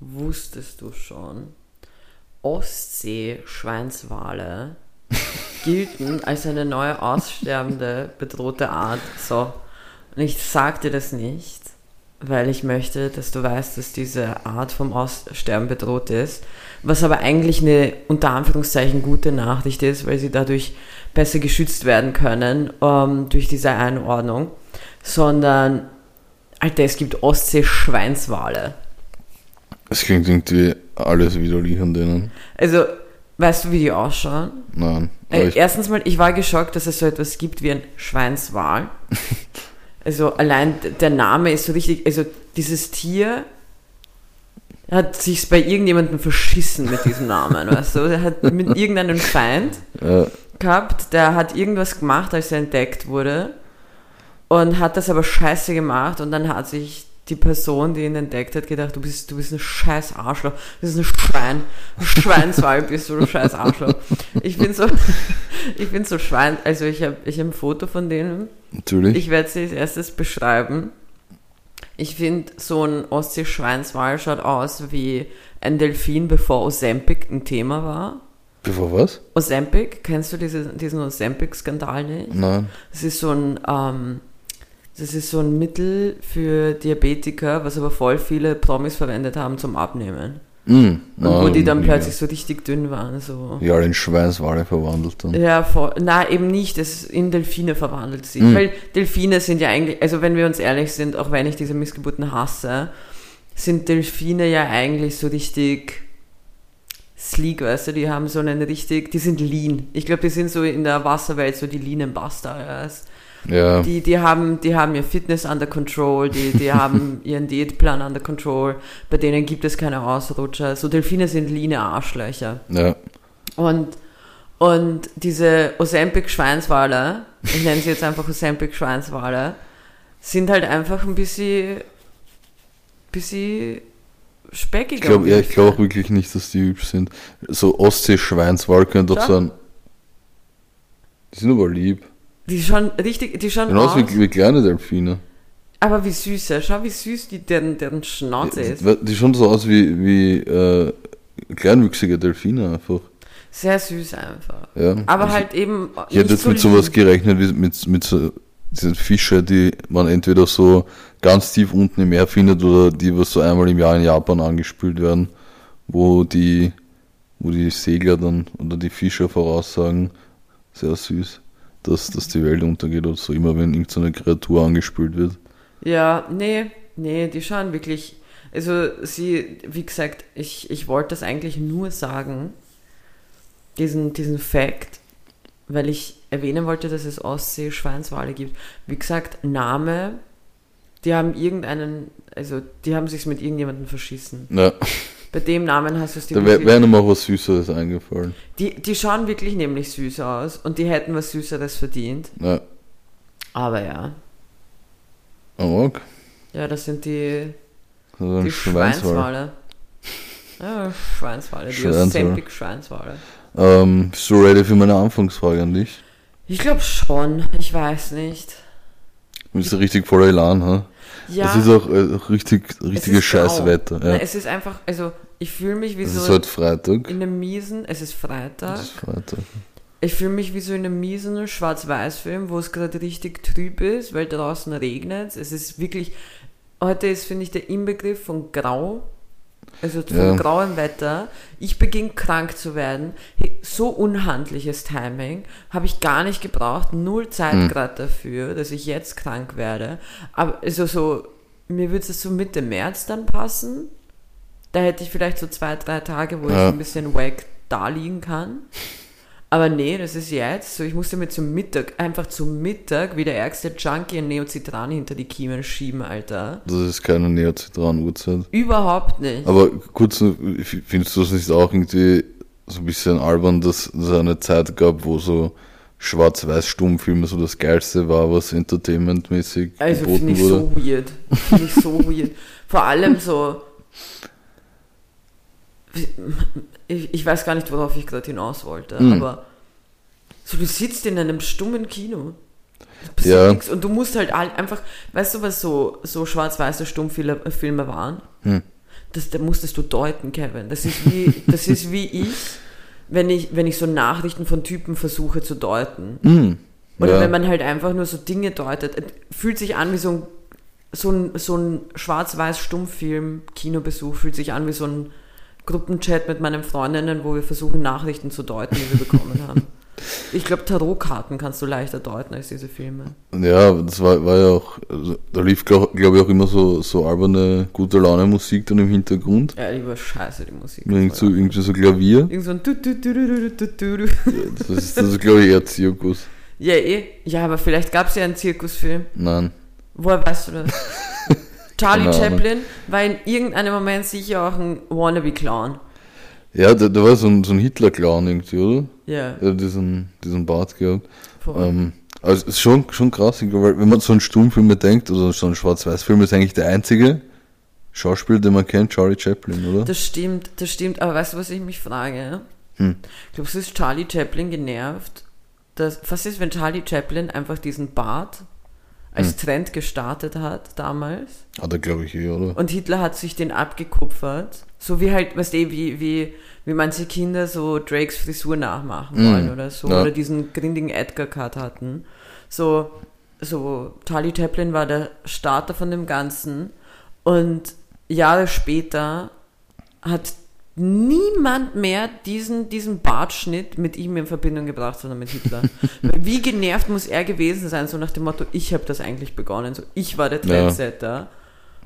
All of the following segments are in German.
wusstest du schon, Ostsee-Schweinswale gelten als eine neue aussterbende, bedrohte Art. So. Und ich sag dir das nicht, weil ich möchte, dass du weißt, dass diese Art vom Aussterben bedroht ist. Was aber eigentlich eine unter Anführungszeichen gute Nachricht ist, weil sie dadurch besser geschützt werden können ähm, durch diese Einordnung. Sondern, Alter, es gibt Ostsee-Schweinswale. Es klingt irgendwie alles widerlich an denen. Also, weißt du, wie die ausschauen? Nein. Äh, erstens mal, ich war geschockt, dass es so etwas gibt wie ein Schweinswal. also allein der Name ist so richtig, also dieses Tier hat sich bei irgendjemandem verschissen mit diesem Namen, weißt du? Er hat mit irgendeinem Feind äh, gehabt, der hat irgendwas gemacht, als er entdeckt wurde und hat das aber scheiße gemacht und dann hat sich die Person, die ihn entdeckt hat, gedacht, du bist, du bist ein scheiß Arschloch, du bist ein Schwein, ein Schweinswal bist du, du scheiß Arschloch. Ich bin so, ich bin so Schwein, also ich habe ich hab ein Foto von denen, natürlich. ich werde sie als erstes beschreiben. Ich finde, so ein Ostsee-Schweinswal schaut aus wie ein Delfin, bevor Ozempic ein Thema war. Bevor was? Ozempic, kennst du diese, diesen Ozempic-Skandal nicht? Nein. Das ist so ein, ähm, das ist so ein Mittel für Diabetiker, was aber voll viele Promis verwendet haben zum Abnehmen. Mm, Und wo die dann plötzlich so richtig dünn waren. So. Ja, in Schweinswale verwandelt dann. Ja, voll. Na, eben nicht, es in Delfine verwandelt sich. Mhm. Weil Delfine sind ja eigentlich, also wenn wir uns ehrlich sind, auch wenn ich diese Missgeburten hasse, sind Delfine ja eigentlich so richtig sleek, weißt du, die haben so einen richtig, die sind lean. Ich glaube, die sind so in der Wasserwelt so die leanen Bastards. Ja, Die, die, haben, die haben ihr Fitness under control, die, die haben ihren Diätplan under control, bei denen gibt es keine Ausrutscher. So Delfine sind leane Arschlöcher. ja. Und, und diese Ozempic-Schweinswale, ich nenne sie jetzt einfach Ozempic-Schweinswale, sind halt einfach ein bisschen, bisschen speckiger. Ich glaube ja, glaub auch wirklich nicht, dass die hübsch sind. So Ostsee-Schweinswal könnte doch sein. Die sind aber lieb. Die schauen richtig, die schauen Genauso aus, wie, wie kleine Delfine. aber wie süß, ja. schau wie süß die, deren, deren Schnauze ist. Die, die schauen so aus wie, wie äh, kleinwüchsige Delfine einfach. Sehr süß einfach. Ja. Aber Also, halt eben Ich hätte jetzt so mit sowas gerechnet, wie mit, mit so diesen Fische, die man entweder so ganz tief unten im Meer findet oder die, was so einmal im Jahr in Japan angespült werden, wo die, wo die Segler dann oder die Fischer voraussagen, sehr süß, dass, dass die Welt untergeht oder so, immer wenn irgendeine Kreatur angespült wird. Ja, nee, nee, die schauen wirklich. Also sie, wie gesagt, ich, ich wollte das eigentlich nur sagen, diesen, diesen Fact, weil ich erwähnen wollte, dass es Ostsee-Schweinswale gibt. Wie gesagt, Name, die haben irgendeinen, also die haben sich's mit irgendjemandem verschissen. Ja, Bei dem Namen hast du es dir da wäre wär noch mal was Süßeres eingefallen. die, die schauen wirklich nämlich süß aus und die hätten was Süßeres verdient. Ja, Aber ja, Amok, ja, das sind die also Die Schweinswal. Schweinswale. Ja, Schweinswale, die Schweinswale. Ozempic Schweinswale. Ähm, bist du ready für meine Anfangsfrage an dich? Ich glaube schon, ich weiß nicht. Du bist richtig voller Elan, ha? Ja, Es ist auch äh, richtig, es richtiges. Scheißwetter. Ja. Nein, es ist einfach, also ich fühle mich wie Es so ist heute Freitag. in einem miesen, es ist Freitag, Es ist Freitag. ich fühle mich wie so in einem miesen Schwarz-Weiß-Film, wo es gerade richtig trüb ist, weil draußen regnet. Es ist wirklich, heute ist, finde ich, der Inbegriff von grau. Also von Ja. grauem Wetter. Ich beginne krank zu werden. So unhandliches Timing. Habe ich gar nicht gebraucht. Null Zeit Hm. gerade dafür, dass ich jetzt krank werde. Aber also so, mir würde es so Mitte März dann passen. Da hätte ich vielleicht so zwei, drei Tage, wo ich Ja. ein bisschen wack da liegen kann. Aber nee, das ist jetzt so. Ich musste mir zum Mittag, einfach zum Mittag, wie der ärgste Junkie ein Neocitran hinter die Kiemen schieben, Alter. Das ist keine Neozitran-Uhrzeit. Überhaupt nicht. Aber kurz, findest du es nicht auch irgendwie so ein bisschen albern, dass es eine Zeit gab, wo so Schwarz-Weiß-Stummfilme so das Geilste war, was entertainmentmäßig Also geboten finde ich wurde? so weird. Finde ich so weird. Vor allem so. Ich, ich weiß gar nicht, worauf ich gerade hinaus wollte, Hm. aber so du sitzt in einem stummen Kino. Ja. nichts und du musst halt einfach, weißt du, was so, so schwarz-weiße Stummfilme Filme waren? Hm. Das, das musstest du deuten, Kevin. Das ist wie, das ist wie ich, wenn ich, wenn ich so Nachrichten von Typen versuche zu deuten. Hm. Oder ja. wenn man halt einfach nur so Dinge deutet. Es Fühlt sich an wie so ein, so ein, so ein Schwarz-Weiß-Stummfilm-Kinobesuch, fühlt sich an wie so ein Gruppenchat mit meinen Freundinnen, wo wir versuchen, Nachrichten zu deuten, die wir bekommen haben. Ich glaube, Tarotkarten kannst du leichter deuten als diese Filme. Ja, das war, war ja auch, also, da lief glaube glaub ich auch immer so, so alberne, gute Laune Musik dann im Hintergrund. Ja, die war scheiße, die Musik. Irgend so, irgendwie so Klavier. Irgend so ein du, du, du, du, du, du, du. Das ist, das ist glaube ich eher Zirkus. Ja, eh. Ja, aber vielleicht gab es ja einen Zirkusfilm. Nein. Woher weißt du das? Charlie Ahnung. Chaplin war in irgendeinem Moment sicher auch ein Wannabe-Clown. Ja, da, da war so ein, so ein Hitler-Clown irgendwie, oder? Ja, Er hat diesen, diesen Bart gehabt. Ähm, also es ist schon, schon krass, weil wenn man so einen Stummfilm bedenkt, oder so einen Schwarz-Weiß-Film, ist eigentlich der einzige Schauspieler, den man kennt, Charlie Chaplin, oder? Das stimmt, das stimmt. Aber weißt du, was ich mich frage? Hm. Glaubst du, ist Charlie Chaplin genervt? Dass, was ist, wenn Charlie Chaplin einfach diesen Bart als Hm. Trend gestartet hat damals? Hat er, glaube ich, eh, oder? Und Hitler hat sich den abgekupfert. So wie halt, weißt du, wie, wie, wie manche Kinder so Drakes Frisur nachmachen Mm, wollen oder so. ja. Oder diesen grindigen Edgar-Cut hatten. So, so, Charlie Chaplin war der Starter von dem Ganzen. Und Jahre später hat niemand mehr diesen, diesen Bartschnitt mit ihm in Verbindung gebracht, sondern mit Hitler. Wie genervt muss er gewesen sein, so nach dem Motto, ich habe das eigentlich begonnen, so ich war der Ja. Trendsetter.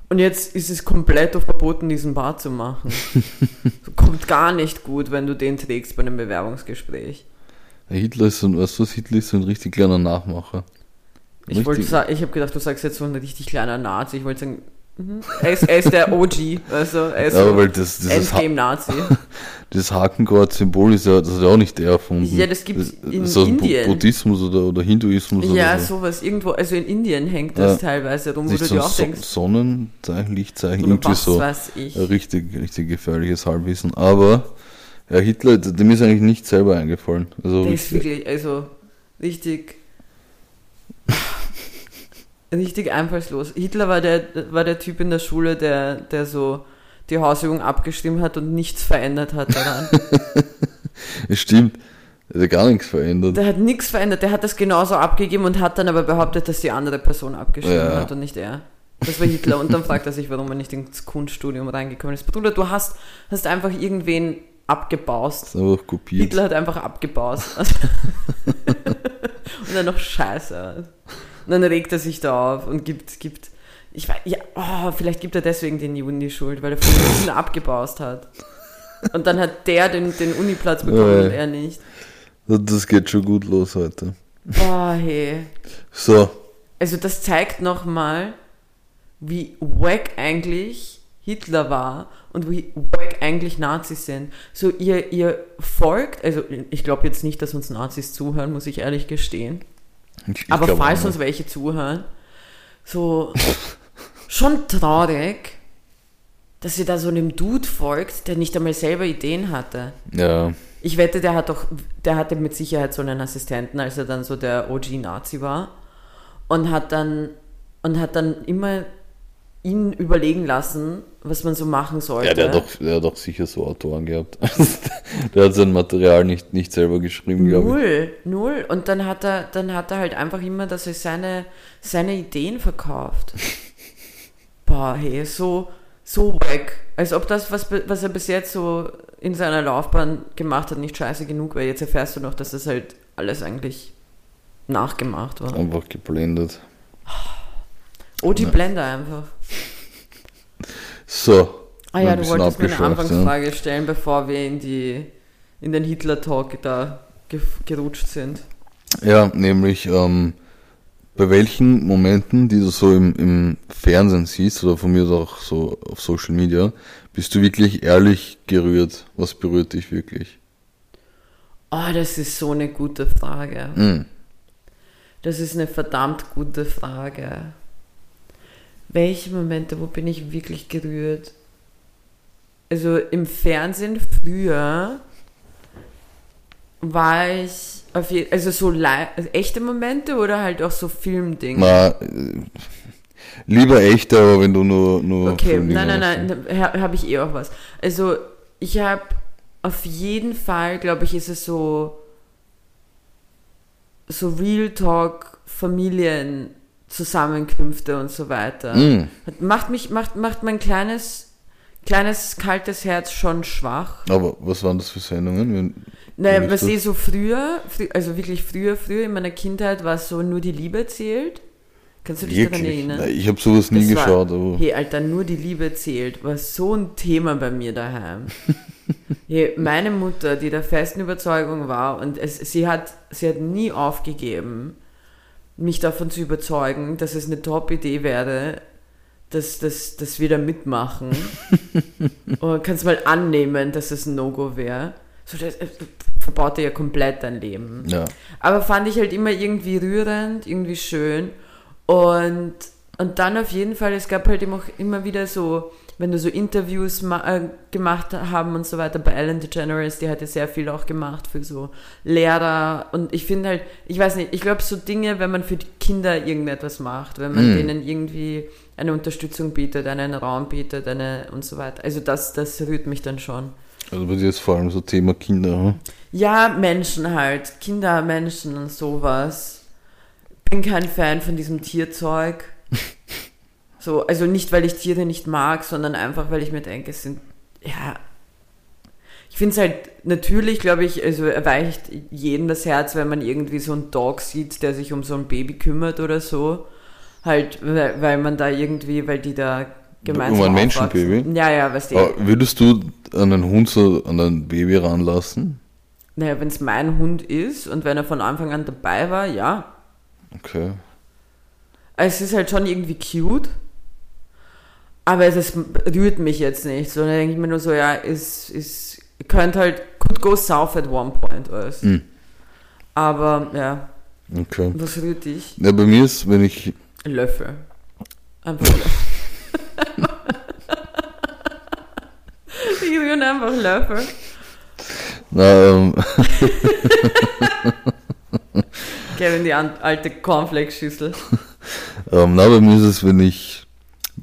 Und jetzt ist es komplett verboten, diesen Bart zu machen. so, kommt gar nicht gut, wenn du den trägst bei einem Bewerbungsgespräch. Ja, Hitler ist so ein, weißt du was, Hitler ist so ein richtig kleiner Nachmacher. Ich wollte ich habe gedacht, du sagst jetzt so ein richtig kleiner Nazi. Ich wollte sagen, mhm. er, ist, er ist der OG, also er ist Ja, so das, ha Endgame-Nazi. dieses Hakenkreuz-Symbol ist ja, das hat ja auch nicht er erfunden. Ja, das gibt's Das- in das ist Bu- Indien. Buddhismus oder, oder Hinduismus Ja, oder so. sowas irgendwo, also in Indien hängt das Ja. teilweise rum, wo du so dir auch so denkst, Sonnenzeichen, Lichtzeichen, irgendwie was so. weiß ich. Richtig, richtig gefährliches Halbwissen. Aber, ja, Hitler, dem ist eigentlich nicht selber eingefallen. Also, Der ist wirklich, also richtig, richtig einfallslos. Hitler war der, war der Typ in der Schule, der, der so die Hausübung abgestimmt hat und nichts verändert hat daran. es stimmt, er hat gar nichts verändert. Der hat nichts verändert, der hat das genauso abgegeben und hat dann aber behauptet, dass die andere Person abgestimmt Ja. hat und nicht er. Das war Hitler und dann fragt er sich, warum er nicht ins Kunststudium reingekommen ist. Bruder, du hast, hast einfach irgendwen abgebaust. Das ist einfach kopiert. Hitler hat einfach abgebaust. und dann noch Scheiße. Und dann regt er sich da auf und gibt, gibt, ich weiß, ja, oh, vielleicht gibt er deswegen den Juden die Schuld, weil er von hinten abgebaust hat. Und dann hat der den, den Uniplatz bekommen Ja. und er nicht. Das- Das geht schon gut los heute. Oh, hey. So, Also das zeigt nochmal, wie wack eigentlich Hitler war und wie wack eigentlich Nazis sind. So, ihr, ihr folgt, also ich glaube jetzt nicht, dass uns Nazis zuhören, muss ich ehrlich gestehen. Ich, Aber falls uns welche zuhören, so schon traurig, dass ihr da so einem Dude folgt, der nicht einmal selber Ideen hatte. Ja, Ich wette, der hat doch, der hatte mit Sicherheit so einen Assistenten, als er dann so der OG-Nazi war. Und hat dann, und hat dann immer ihn überlegen lassen, was man so machen sollte. ja der, hat doch, der hat doch sicher so Autoren gehabt. der hat sein Material nicht, nicht selber geschrieben, glaube ich. Null, null. Und dann hat er, dann hat er halt einfach immer, dass er seine, seine Ideen verkauft. Boah, hey, so, so weg. Als ob das, was, was er bis jetzt so in seiner Laufbahn gemacht hat, nicht scheiße genug wäre. Jetzt erfährst du noch, dass das halt alles eigentlich nachgemacht war. Einfach geblendet. OG Blender einfach. So. Ah ja, du wolltest mir eine Anfangsfrage stellen, bevor wir in die, in den Hitler-Talk da ge gerutscht sind. Ja, nämlich ähm, bei welchen Momenten, die du so im, im Fernsehen siehst oder von mir auch so auf Social Media, bist du wirklich ehrlich gerührt? Was berührt dich wirklich? Oh, das ist so eine gute Frage. Hm. Das ist eine verdammt gute Frage. Welche Momente, wo bin ich wirklich gerührt? Also im Fernsehen früher war ich auf je also so also echte Momente oder halt auch so Filmdinge? Na, äh, Lieber echte, aber wenn du nur. nur Okay, nein, nein, hast. nein, habe hab ich eh auch was. Also, ich habe auf jeden Fall, glaube ich, ist es so, so Real Talk, Familienzusammenkünfte und so weiter. Mm, Macht mich, macht, macht mein kleines, kleines, kaltes Herz schon schwach. aber was waren das für Sendungen? Wenn, Naja, was das? so früher, frü- also wirklich früher, früher in meiner Kindheit war es so nur die Liebe zählt. Kannst du dich daran wirklich? erinnern? Nein, ich habe sowas nie Das war- geschaut, aber. Hey, Alter, nur die Liebe zählt, war so ein Thema bei mir daheim. hey, meine Mutter, die der festen Überzeugung war, und es, sie, hat, sie hat nie aufgegeben, mich davon zu überzeugen, dass es eine Top-Idee wäre, dass, dass, dass wir da mitmachen. und kannst mal annehmen, dass es ein No-Go wäre. So, das äh, verbaut dir ja komplett dein Leben. Ja. Aber fand ich halt immer irgendwie rührend, irgendwie schön. Und, und dann auf jeden Fall, es gab halt immer, immer wieder so, wenn du so Interviews äh, gemacht haben und so weiter, bei Ellen DeGeneres, die hat ja sehr viel auch gemacht für so Lehrer. Und ich finde halt, ich weiß nicht, ich glaube so Dinge, wenn man für die Kinder irgendetwas macht, wenn man Mm. denen irgendwie eine Unterstützung bietet, einen Raum bietet, eine und so weiter. Also das, das rührt mich dann schon. Also bei dir ist vor allem so Thema Kinder. Hm? Ja, Menschen halt. Kinder, Menschen und sowas. Bin kein Fan von diesem Tierzeug. So, also nicht, weil ich Tiere nicht mag, sondern einfach, weil ich mir denke, es sind, ja. Ich finde es halt natürlich, glaube ich, also erweicht jedem das Herz, wenn man irgendwie so einen Dog sieht, der sich um so ein Baby kümmert oder so. Halt, weil, weil man da irgendwie, weil die da gemeinsam Um ein aufwachsen. Menschenbaby? Ja, ja, weißt du. Aber würdest du einen Hund so an ein Baby ranlassen? Naja, wenn es mein Hund ist und wenn er von Anfang an dabei war, ja. Okay. Es ist halt schon irgendwie cute. Aber es ist, rührt mich jetzt nicht. So, dann denke ich mir nur so, ja, es ist, könnte halt, could go south at one point, weißt Hm. Aber, ja, Okay. was rührt dich? Ja, bei mir ist, wenn ich. Löffel. Einfach Löffel. ich rühren einfach Löffel. Na, ähm, Kevin, die alte Cornflakes-Schüssel. ähm, na, bei mir ist es, wenn ich.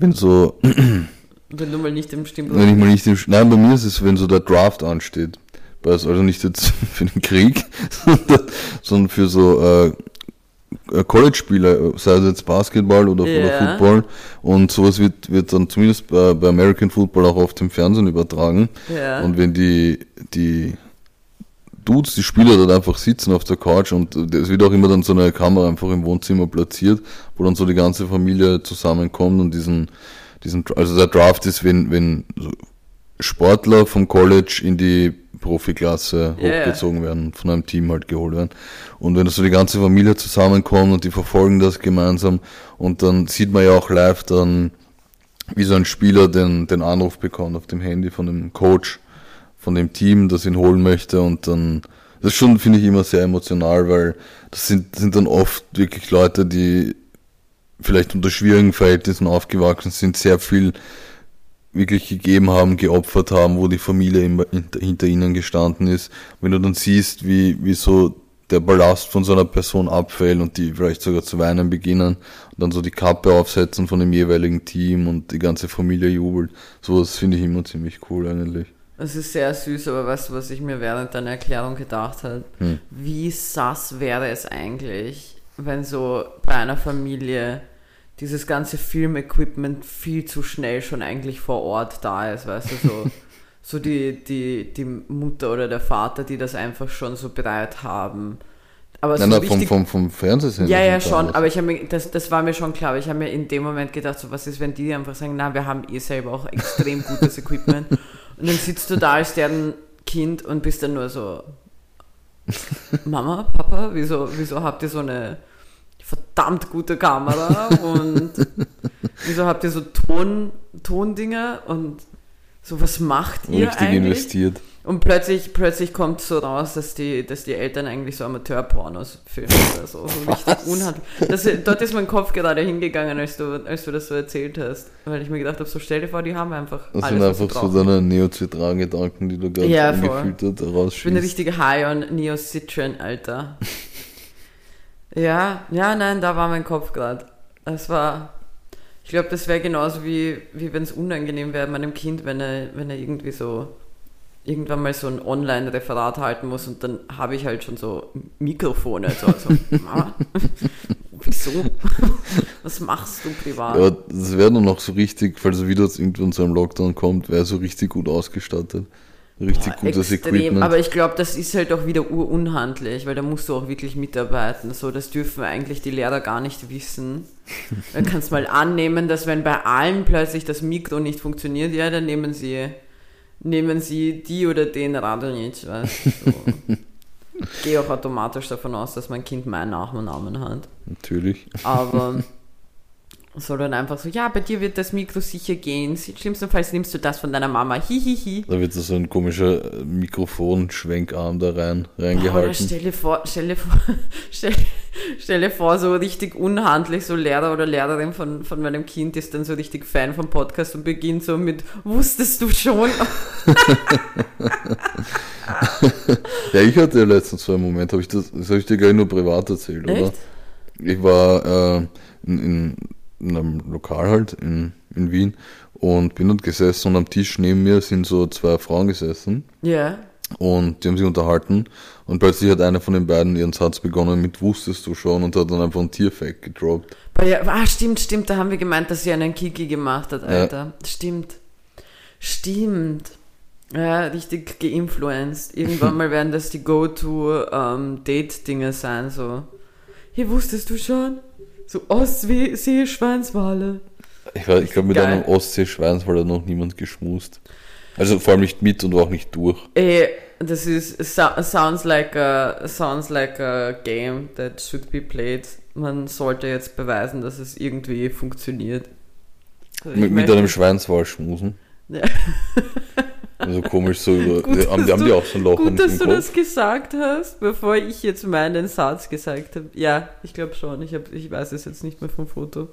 Wenn so. Wenn du mal nicht im Stimmbruch Wenn ich mal nicht im. Nein, bei mir ist es, wenn so der Draft ansteht. Also nicht jetzt für den Krieg, sondern, für so äh, äh, College-Spiele, sei es jetzt Basketball oder, oder Ja. Football. Und sowas wird, wird dann zumindest bei, bei American Football auch oft im Fernsehen übertragen. Ja. Und wenn die, die Dudes, die Spieler dort einfach sitzen auf der Couch und äh, es wird auch immer dann so eine Kamera einfach im Wohnzimmer platziert, wo dann so die ganze Familie zusammenkommt und diesen, diesen, also der Draft ist, wenn, wenn Sportler vom College in die Profiklasse ja. hochgezogen werden, von einem Team halt geholt werden. Und wenn so die ganze Familie zusammenkommt und die verfolgen das gemeinsam und dann sieht man ja auch live dann, wie so ein Spieler den, den Anruf bekommt auf dem Handy von dem Coach, von dem Team, das ihn holen möchte und dann, das ist schon, finde ich, immer sehr emotional, weil das sind, sind dann oft wirklich Leute, die vielleicht unter schwierigen Verhältnissen aufgewachsen sind, sehr viel wirklich gegeben haben, geopfert haben, wo die Familie immer hinter, hinter ihnen gestanden ist. Wenn du dann siehst, wie, wie so der Ballast von so einer Person abfällt und die vielleicht sogar zu weinen beginnen und dann so die Kappe aufsetzen von dem jeweiligen Team und die ganze Familie jubelt, sowas finde ich immer ziemlich cool eigentlich. Es ist sehr süß, aber weißt du, was ich mir während deiner Erklärung gedacht habe? Hm. Wie sass wäre es eigentlich, wenn so bei einer Familie dieses ganze Filmequipment viel zu schnell schon eigentlich vor Ort da ist, weißt du, so, so die, die, die Mutter oder der Vater, die das einfach schon so bereit haben. Aber so Nein, nein, vom, richtig vom, vom Fernsehsender. ja, ja, da schon, aber ich habe mir, das, das war mir schon klar, aber ich habe mir in dem Moment gedacht, so was ist, wenn die einfach sagen, na, wir haben eh selber auch extrem gutes Equipment und dann sitzt du da als deren Kind und bist dann nur so, Mama, Papa, wieso, wieso habt ihr so eine verdammt gute Kamera und wieso habt ihr so Ton, Tondinger? Und so, was macht ihr Richtig eigentlich? investiert. Und plötzlich, plötzlich kommt so raus, dass die, dass die Eltern eigentlich so Amateurpornos filmen oder so. so richtig unhandlich. Dort ist mein Kopf gerade hingegangen, als du, als du das so erzählt hast. Weil ich mir gedacht habe, so stell dir vor, die haben einfach Das alles, sind einfach so deine Neozitran-Gedanken, die du gerade Ja, voll. angefiltert Ich bin eine rausschießt. richtige High on Neocitran, Alter. ja, ja, nein, da war mein Kopf gerade. Es war Ich glaube, das wäre genauso wie, wie wenn es unangenehm wäre meinem Kind, wenn er, wenn er irgendwie so irgendwann mal so ein Online-Referat halten muss und dann habe ich halt schon so Mikrofone. So, so Mama, wieso? Was machst du privat? Ja, das wäre dann noch so richtig, falls er wieder irgendwann zu einem Lockdown kommt, wäre so richtig gut ausgestattet. Richtig Boah, gutes extrem. Equipment. Aber ich glaube, das ist halt auch wieder urunhandlich, weil da musst du auch wirklich mitarbeiten. So, das dürfen eigentlich die Lehrer gar nicht wissen. Dann kannst du mal annehmen, dass wenn bei allen plötzlich das Mikro nicht funktioniert, ja, dann nehmen sie, nehmen sie die oder den Radonjic, weißt du. So. Ich gehe auch automatisch davon aus, dass mein Kind meinen Nachnamen hat. Natürlich. Aber soll dann einfach so, ja, bei dir wird das Mikro sicher gehen. Schlimmstenfalls nimmst du das von deiner Mama. Hihihi. Da wird so ein komischer äh, Mikrofonschwenkarm da rein, reingehalten. stell dir vor, stell dir vor, stell, stell dir vor, so richtig unhandlich, so Lehrer oder Lehrerin von, von meinem Kind ist dann so richtig Fan vom Podcast und beginnt so mit, wusstest du schon? Ja, ich hatte ja letztens so einen Moment, habe ich das, das habe ich dir gleich nur privat erzählt, oder? Echt? Ich war äh, in, in, in einem Lokal halt in, in Wien und bin dort gesessen und am Tisch neben mir sind so zwei Frauen gesessen Ja. und die haben sich unterhalten und plötzlich hat eine von den beiden ihren Satz begonnen mit wusstest du schon und hat dann einfach ein Tierfact gedroppt. Ja. Ah, stimmt, stimmt, da haben wir gemeint, dass sie einen Kiki gemacht hat, Alter. Stimmt. Stimmt. Ja, richtig geinfluenced. Irgendwann mal werden das die Go-To-Date-Dinge sein, so. Hier wusstest du schon? So Ostsee, Schweinswale. Ich, weiß- ich glaube, mit einem Ostsee-Schweinswal hat noch niemand geschmust. Also vor allem nicht mit und auch nicht durch. Ey, das ist so, sounds like a sounds like a game that should be played. Man sollte jetzt beweisen, dass es irgendwie funktioniert. Also Mit, mit einem Schweinswal schmusen. Ja. Also komisch so über. Gut, haben, die haben die auch so ein Loch Gut, dass du Kopf. das gesagt hast, bevor ich jetzt meinen Satz gesagt habe. Ja, ich glaube schon. Ich, hab, ich weiß es jetzt nicht mehr vom Foto.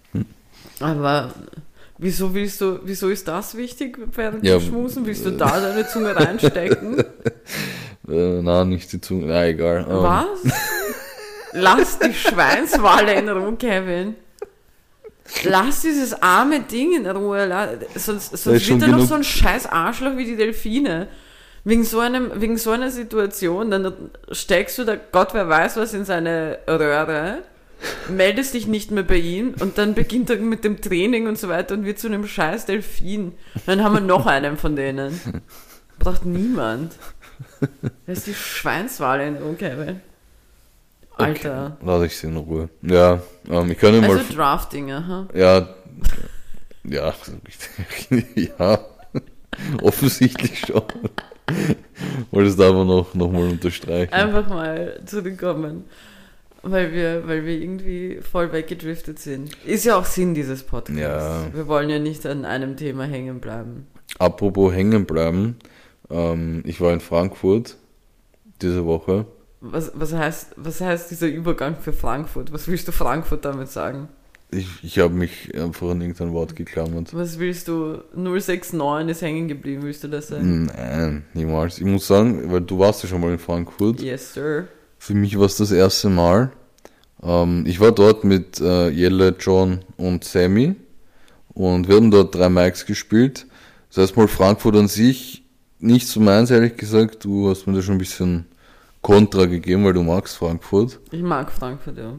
Aber wieso willst du, wieso ist das wichtig während Ja, dem Schmusen? Willst du da deine Zunge reinstecken? Äh, na, nicht die Zunge. Na, egal. Ähm, Was? Lass die Schweinswale in Ruhe, Kevin. Lass dieses arme Ding in Ruhe. Sonst, sonst wird er noch so ein scheiß Arschloch wie die Delfine. Wegen so, einem, wegen so einer Situation, dann steckst du da Gott wer weiß was in seine Röhre, meldest dich nicht mehr bei ihm und dann beginnt er mit dem Training und so weiter und wird zu einem scheiß Delfin. Dann haben wir noch einen von denen. Braucht niemand. Lass die Schweinswale in Kevin. Alter. Lass ich sie in Ruhe. Ja, ähm, ich kann ja mal. Also Drafting, aha. ja. Ja, ja. Offensichtlich schon. Wollte es da aber noch, noch mal unterstreichen. Einfach mal zurückkommen. Weil wir, weil wir irgendwie voll weggedriftet sind. Ist ja auch Sinn dieses Podcasts. Ja. Wir wollen ja nicht an einem Thema hängen bleiben. Apropos hängen bleiben. Ähm, ich war in Frankfurt diese Woche. Was, was, heißt, was heißt dieser Übergang für Frankfurt? Was willst du Frankfurt damit sagen? Ich, ich habe mich einfach an irgendein Wort geklammert. Was willst du? 069 ist hängen geblieben, willst du das sagen? Nein, niemals. Ich muss sagen, weil du warst ja schon mal in Frankfurt. Yes, sir. Für mich war es das erste Mal. Ähm, ich war dort mit äh, Jelle, John und Sammy und wir haben dort drei Mikes gespielt. Das heißt mal Frankfurt an sich nicht so meins, ehrlich gesagt. Du hast mir da schon ein bisschen Kontra gegeben, weil du magst Frankfurt. Ich mag Frankfurt, ja.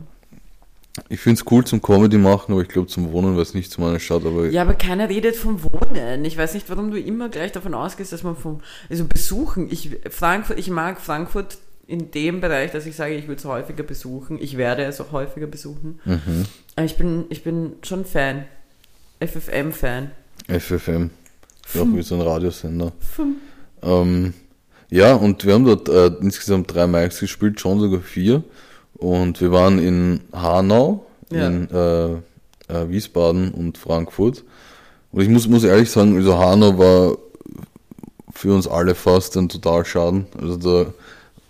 Ich find's cool zum Comedy machen, aber ich glaube zum Wohnen wäre es nicht zu meiner Stadt. Aber Ja, aber keiner redet vom Wohnen. Ich weiß nicht, warum du immer gleich davon ausgehst, dass man vom, also besuchen. Ich, Frankfurt, ich mag Frankfurt in dem Bereich, dass ich sage, ich würde es häufiger besuchen. Ich werde es auch häufiger besuchen. mhm. Aber ich bin, ich bin schon Fan. FFM-Fan. FFM, ja, auch wie so ein Radiosender. Ähm, ja, und wir haben dort äh, insgesamt drei Mikes gespielt, schon sogar vier. Und wir waren in Hanau, Ja. in äh, äh, Wiesbaden und Frankfurt. Und ich muss, muss ehrlich sagen, also Hanau war für uns alle fast ein Totalschaden. Also da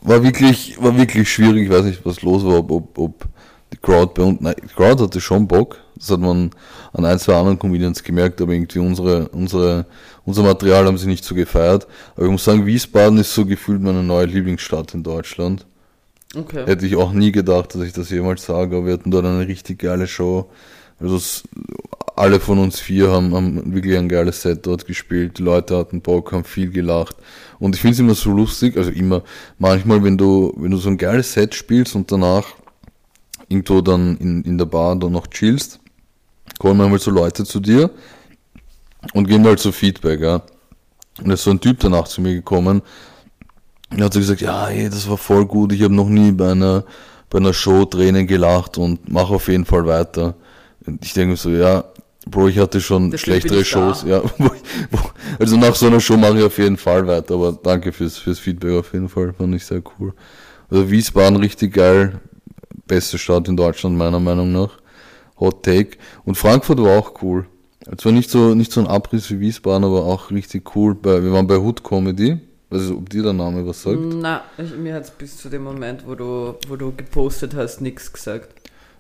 war wirklich, war wirklich schwierig. Ich weiß nicht, was los war, ob, ob, ob die Crowd bei uns, nein, die Crowd hatte schon Bock. Das hat man an ein, zwei anderen Comedians gemerkt, aber irgendwie unsere, unsere, unser Material haben sie nicht so gefeiert. Aber ich muss sagen, Wiesbaden ist so gefühlt meine neue Lieblingsstadt in Deutschland. Okay. Hätte ich auch nie gedacht, dass ich das jemals sage, aber wir hatten dort eine richtig geile Show. Also alle von uns vier haben, haben wirklich ein geiles Set dort gespielt. Die Leute hatten Bock, haben viel gelacht. Und ich finde es immer so lustig, also immer, manchmal, wenn du, wenn du so ein geiles Set spielst und danach irgendwo dann in, in der Bar dann noch chillst, kommen manchmal so Leute zu dir und geben halt so Feedback, ja. Und da ist so ein Typ danach zu mir gekommen und hat so gesagt, ja, ey, das war voll gut, ich habe noch nie bei einer, bei einer Show Tränen gelacht und mach auf jeden Fall weiter. Und ich denke mir so, ja, Bro, ich hatte schon Deswegen schlechtere Shows, ja. Also nach so einer Show mache ich auf jeden Fall weiter, aber danke fürs, fürs Feedback auf jeden Fall, fand ich sehr cool. Also Wiesbaden richtig geil, beste Stadt in Deutschland meiner Meinung nach. Hot Take. Und Frankfurt war auch cool. Zwar nicht so, nicht so ein Abriss wie Wiesbaden, aber auch richtig cool. Bei, wir waren bei Hood Comedy. Also, ob dir der Name was sagt? Na, mir hat es bis zu dem Moment, wo du, wo du gepostet hast, nichts gesagt.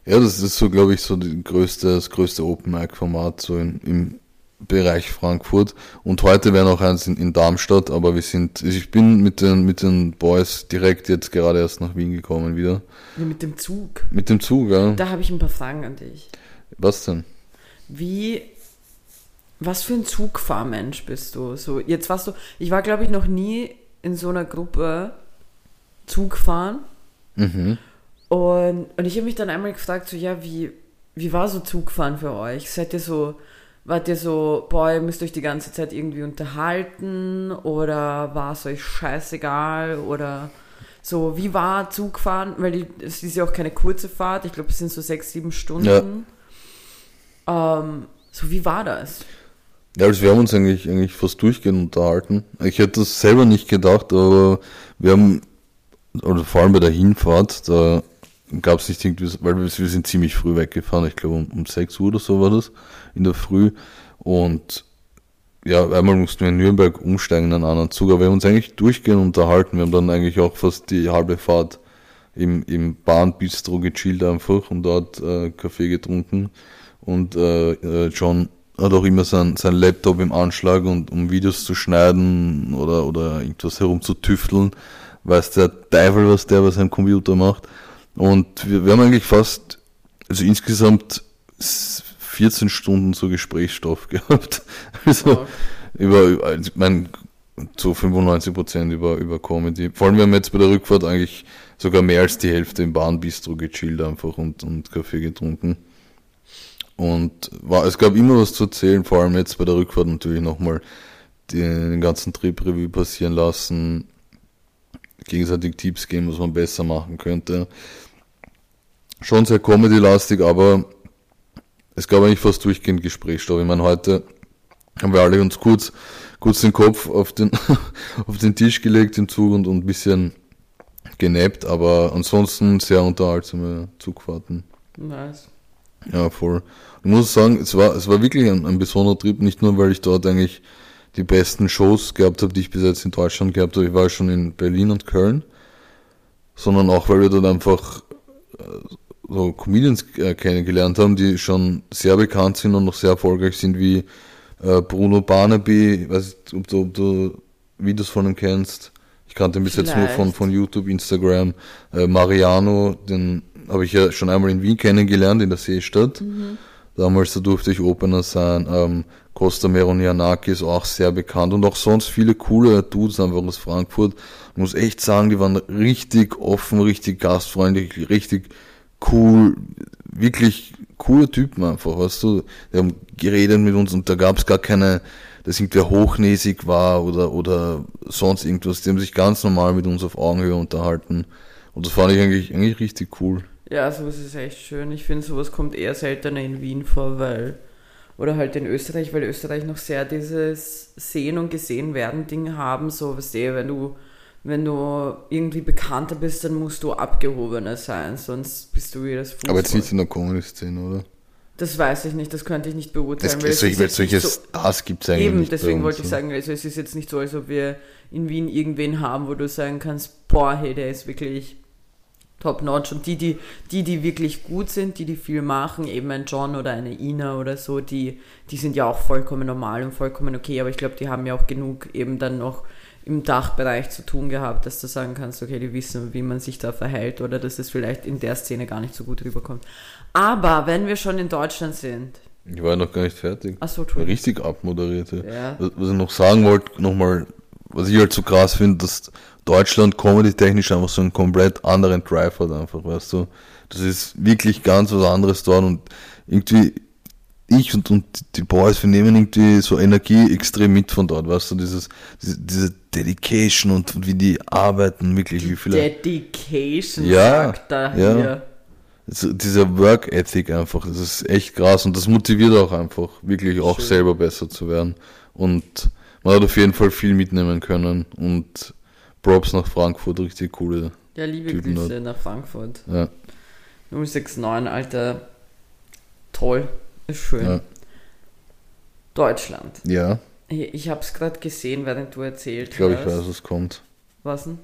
Ja, das ist so, glaube ich, so die größte, das größte Open Mic Format so in, im Bereich Frankfurt. Und heute wäre noch eins in, in Darmstadt, aber wir sind, also ich bin mit den, mit den Boys direkt jetzt gerade erst nach Wien gekommen wieder. Ja, mit dem Zug. Mit dem Zug, ja. Da habe ich ein paar Fragen an dich. Was denn? Wie, was für ein Zugfahrmensch bist du? So, jetzt warst du, ich war glaube ich noch nie in so einer Gruppe Zug fahren Mhm. Und, und ich habe mich dann einmal gefragt, so, ja, wie, wie war so Zugfahren für euch? Seid ihr so, wart ihr so, boah, ihr müsst euch die ganze Zeit irgendwie unterhalten oder war es euch scheißegal oder so, wie war Zugfahren? Weil die, es ist ja auch keine kurze Fahrt, ich glaube, es sind so sechs, sieben Stunden. Ähm, so, wie war das? Ja, also wir haben uns eigentlich, eigentlich fast durchgehend unterhalten. Ich hätte das selber nicht gedacht, aber wir haben, oder vor allem bei der Hinfahrt, da gab es nicht irgendwie, weil wir, sind ziemlich früh weggefahren, ich glaube um, um 6 Uhr oder so war das, in der Früh. Und ja, einmal mussten wir in Nürnberg umsteigen in einen anderen Zug, aber wir haben uns eigentlich durchgehend unterhalten. Wir haben dann eigentlich auch fast die halbe Fahrt im, im Bahnbistro gechillt einfach und dort äh, Kaffee getrunken. Und äh, äh, John hat auch immer sein, sein Laptop im Anschlag und um Videos zu schneiden oder, oder irgendwas herumzutüfteln, weiß der Teufel, was der bei seinem Computer macht. Und wir, wir haben eigentlich fast, also insgesamt s- 14 Stunden so Gesprächsstoff gehabt. Also Wow. über, also ich mein, zu 95 Prozent über, über Comedy. Vor allem, wir haben jetzt bei der Rückfahrt eigentlich sogar mehr als die Hälfte im Bahnbistro gechillt einfach und, und Kaffee getrunken. Und war, es gab immer was zu erzählen, vor allem jetzt bei der Rückfahrt natürlich nochmal den, den ganzen Trip Revue passieren lassen, gegenseitig Tipps geben, was man besser machen könnte. Schon sehr Comedy-lastig, aber es gab eigentlich fast durchgehend Gesprächsstoff. Ich meine, heute haben wir alle uns kurz, kurz den Kopf auf den, auf den Tisch gelegt im Zug und, und ein bisschen genappt, aber ansonsten sehr unterhaltsame Zugfahrten. Nice. Ja, voll. Ich muss sagen, es war, es war wirklich ein, ein besonderer Trip, nicht nur, weil ich dort eigentlich die besten Shows gehabt habe, die ich bis jetzt in Deutschland gehabt habe. Ich war schon in Berlin und Köln, sondern auch, weil wir dort einfach äh, so Comedians äh, kennengelernt haben, die schon sehr bekannt sind und noch sehr erfolgreich sind, wie äh, Bruno Barnaby, ich weiß nicht, ob du, ob du Videos von ihm kennst. Ich kannte ihn bis jetzt nur von, Vielleicht. von YouTube, Instagram. Äh, Mariano, den habe ich ja schon einmal in Wien kennengelernt, in der Seestadt. Damals da durfte ich Opener sein. Ähm, Costa Meronianakis auch sehr bekannt und auch sonst viele coole Dudes einfach aus Frankfurt. Ich muss echt sagen, die waren richtig offen, richtig gastfreundlich, richtig cool, wirklich coole Typen einfach, weißt du. Die haben geredet mit uns und da gab es gar keine, dass irgendwer hochnäsig war oder, oder sonst irgendwas. Die haben sich ganz normal mit uns auf Augenhöhe unterhalten. Und das fand ich eigentlich, eigentlich richtig cool. Ja, sowas ist echt schön. Ich finde, sowas kommt eher seltener in Wien vor, weil. Oder halt in Österreich, weil Österreich noch sehr dieses Sehen und Gesehen werden Ding haben. So, weißt du, wenn du, wenn du irgendwie bekannter bist, dann musst du abgehobener sein, sonst bist du wie das Fußball. Aber jetzt nicht in der Comedy-Szene, oder? Das weiß ich nicht, das könnte ich nicht beurteilen. Es, weil es, solche, so- Stars gibt es eigentlich Eben, nicht deswegen wollte ich sagen, also es ist jetzt nicht so, als ob wir in Wien irgendwen haben, wo du sagen kannst, boah, hey, der ist wirklich top-notch. Und die, die, die, die wirklich gut sind, die, die viel machen, eben ein John oder eine Ina oder so, die, die sind ja auch vollkommen normal und vollkommen okay, aber ich glaube, die haben ja auch genug eben dann noch im Dachbereich zu tun gehabt, dass du sagen kannst, okay, die wissen, wie man sich da verhält oder dass es vielleicht in der Szene gar nicht so gut rüberkommt. Aber wenn wir schon in Deutschland sind. Ich war noch gar nicht fertig. Achso, Richtig abmoderierte. Ja. Was, was ich noch sagen wollte, nochmal, was ich halt so krass finde, dass Deutschland comedy-technisch einfach so einen komplett anderen Drive hat, einfach, weißt du. Das ist wirklich ganz was anderes dort und irgendwie ich und, und die Boys, wir nehmen irgendwie so Energie extrem mit von dort, weißt du, dieses, diese, diese Dedication und, und wie die arbeiten, wirklich, wie viele. Dedication, Ja, sagt er ja. hier. Also dieser Work Ethic einfach, das ist echt krass und das motiviert auch einfach, wirklich auch Schön. selber besser zu werden. Und man hat auf jeden Fall viel mitnehmen können und Props nach Frankfurt, richtig coole. Ja, liebe Typen Grüße nach Frankfurt. Ja, 069, Alter. Toll. Ist schön. ja. Deutschland. ja Ich, ich habe es gerade gesehen, während du erzählt ich glaube, ich weiß, was kommt. Was denn?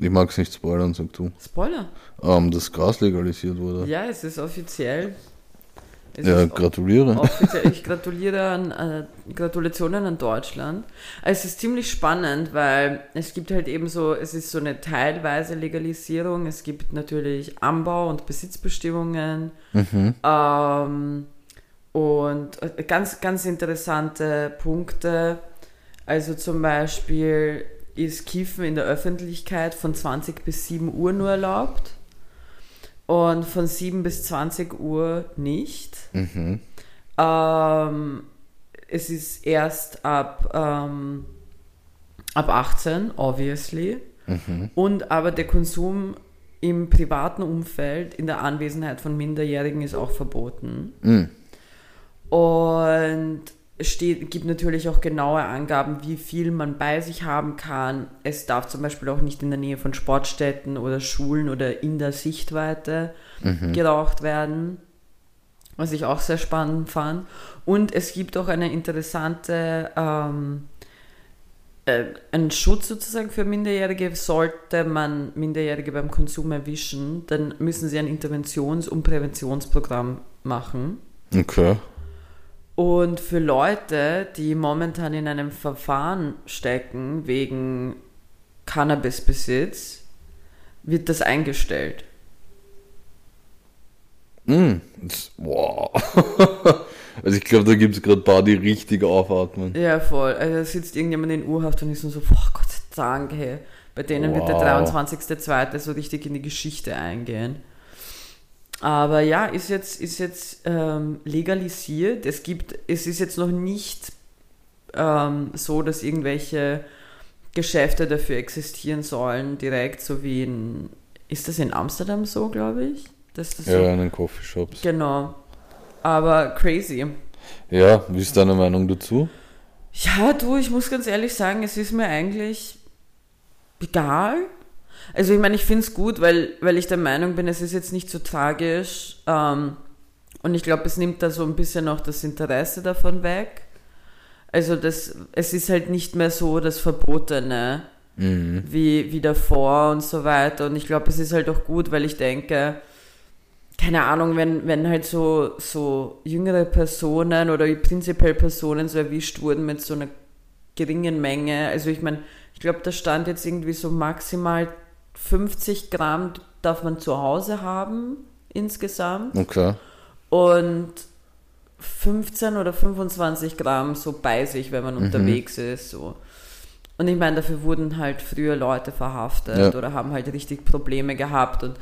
Ich mag es nicht spoilern, sag du. Spoiler. Ähm, dass Gras legalisiert wurde. Ja, es ist offiziell. Es Ja, ist gratuliere. offiziell. Ich gratuliere an, äh, Gratulationen an Deutschland. Es ist ziemlich spannend, weil es gibt halt eben so, es ist so eine teilweise Legalisierung. Es gibt natürlich Anbau- und Besitzbestimmungen. Mhm. Ähm, und äh, ganz, ganz interessante Punkte. Also zum Beispiel ist Kiffen in der Öffentlichkeit von 20 bis 7 Uhr nur erlaubt und von 7 bis 20 Uhr nicht. Mhm. Ähm, es ist erst ab, ähm, ab 18, obviously. Mhm. Und aber der Konsum im privaten Umfeld in der Anwesenheit von Minderjährigen ist auch verboten. Mhm. Und es steht, gibt natürlich auch genaue Angaben, wie viel man bei sich haben kann. Es darf zum Beispiel auch nicht in der Nähe von Sportstätten oder Schulen oder in der Sichtweite geraucht werden, was ich auch sehr spannend fand. Und es gibt auch eine interessante, ähm, äh, einen Schutz sozusagen für Minderjährige. Sollte man Minderjährige beim Konsum erwischen, dann müssen sie ein Interventions- und Präventionsprogramm machen. Okay. Und für Leute, die momentan in einem Verfahren stecken wegen Cannabisbesitz, wird das eingestellt. Mhm. Das, wow. also ich glaube, da gibt es gerade ein paar, die richtig aufatmen. Ja, voll. Also da sitzt irgendjemand in Urhaft und ist nur so, boah, Gott sei Dank, hey. Bei denen wird der Wow. 23.02. so richtig in die Geschichte eingehen. Aber ja, ist jetzt, ist jetzt ähm, legalisiert. Es gibt, es ist jetzt noch nicht ähm, so, dass irgendwelche Geschäfte dafür existieren sollen, direkt, so wie in, ist das in Amsterdam so, glaube ich? Dass das Ja, so, in den Coffeeshops. genau. Aber crazy. Ja, wie ist deine Meinung dazu? Ja, du, ich muss ganz ehrlich sagen, es ist mir eigentlich egal. Also ich meine, ich finde es gut, weil, weil ich der Meinung bin, es ist jetzt nicht so tragisch. Ähm, und ich glaube, es nimmt da so ein bisschen auch das Interesse davon weg. Also das, es ist halt nicht mehr so das Verbotene Mhm. wie, wie davor und so weiter. Und ich glaube, es ist halt auch gut, weil ich denke, keine Ahnung, wenn, wenn halt so, so jüngere Personen oder prinzipiell Personen so erwischt wurden mit so einer geringen Menge, also ich meine, ich glaube, da stand jetzt irgendwie so maximal 50 Gramm darf man zu Hause haben insgesamt Okay. und 15 oder 25 Gramm so bei sich, wenn man unterwegs ist. So. Und ich meine, dafür wurden halt früher Leute verhaftet Ja. oder haben halt richtig Probleme gehabt und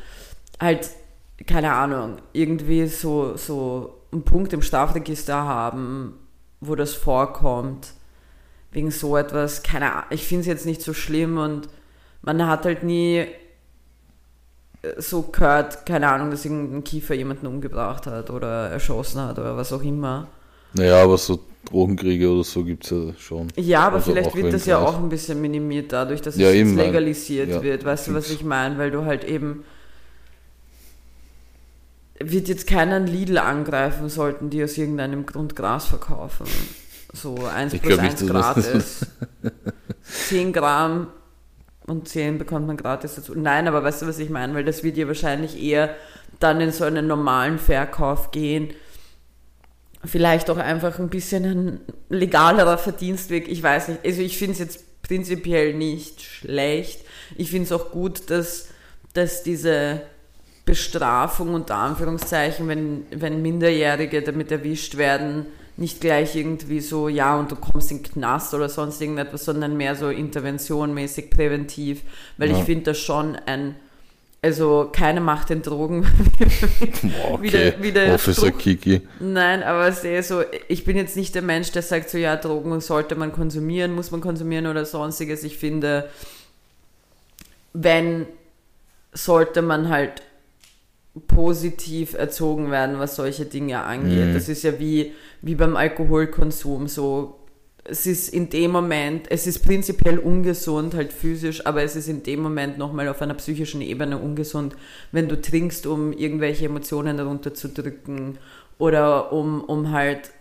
halt, keine Ahnung, irgendwie so, so einen Punkt im Strafregister haben, wo das vorkommt, wegen so etwas, keine Ahnung, ich finde es jetzt nicht so schlimm und man hat halt nie äh, so gehört, keine Ahnung, dass irgendein Kiefer jemanden umgebracht hat oder erschossen hat oder was auch immer. Naja, aber so Drogenkriege oder so gibt es ja schon. Ja, aber Also vielleicht wird das ja auch ein bisschen minimiert dadurch, dass Ja, es jetzt eben, legalisiert ja, wird. Weißt du, was ich meine? Weil du halt eben wird jetzt keiner einen Lidl angreifen sollten, die aus irgendeinem Grund Gras verkaufen. So 1 Ich plus glaub nicht, 1 dass das- gratis. 10 Gramm und 10 bekommt man gratis dazu. Nein, aber weißt du, was ich meine? Weil das wird ja wahrscheinlich eher dann in so einen normalen Verkauf gehen. Vielleicht auch einfach ein bisschen ein legalerer Verdienstweg. Ich weiß nicht. Also ich finde es jetzt prinzipiell nicht schlecht. Ich finde es auch gut, dass, dass diese Bestrafung unter Anführungszeichen, wenn, wenn Minderjährige damit erwischt werden, nicht gleich irgendwie so, ja, und du kommst in den Knast oder sonst irgendetwas, sondern mehr so interventionmäßig präventiv, weil ja. ich finde das schon ein, also keine Macht den Drogen. okay. wieder, wieder Officer Spruch. Kiki. Nein, aber sehe so, ich bin jetzt nicht der Mensch, der sagt so, ja, Drogen sollte man konsumieren, muss man konsumieren oder sonstiges. Ich finde, wenn sollte man halt positiv erzogen werden, was solche Dinge angeht. Mhm. Das ist ja wie, wie beim Alkoholkonsum so. Es ist in dem Moment, es ist prinzipiell ungesund, halt physisch, aber es ist in dem Moment nochmal auf einer psychischen Ebene ungesund, wenn du trinkst, um irgendwelche Emotionen darunter zu drücken oder um, um halt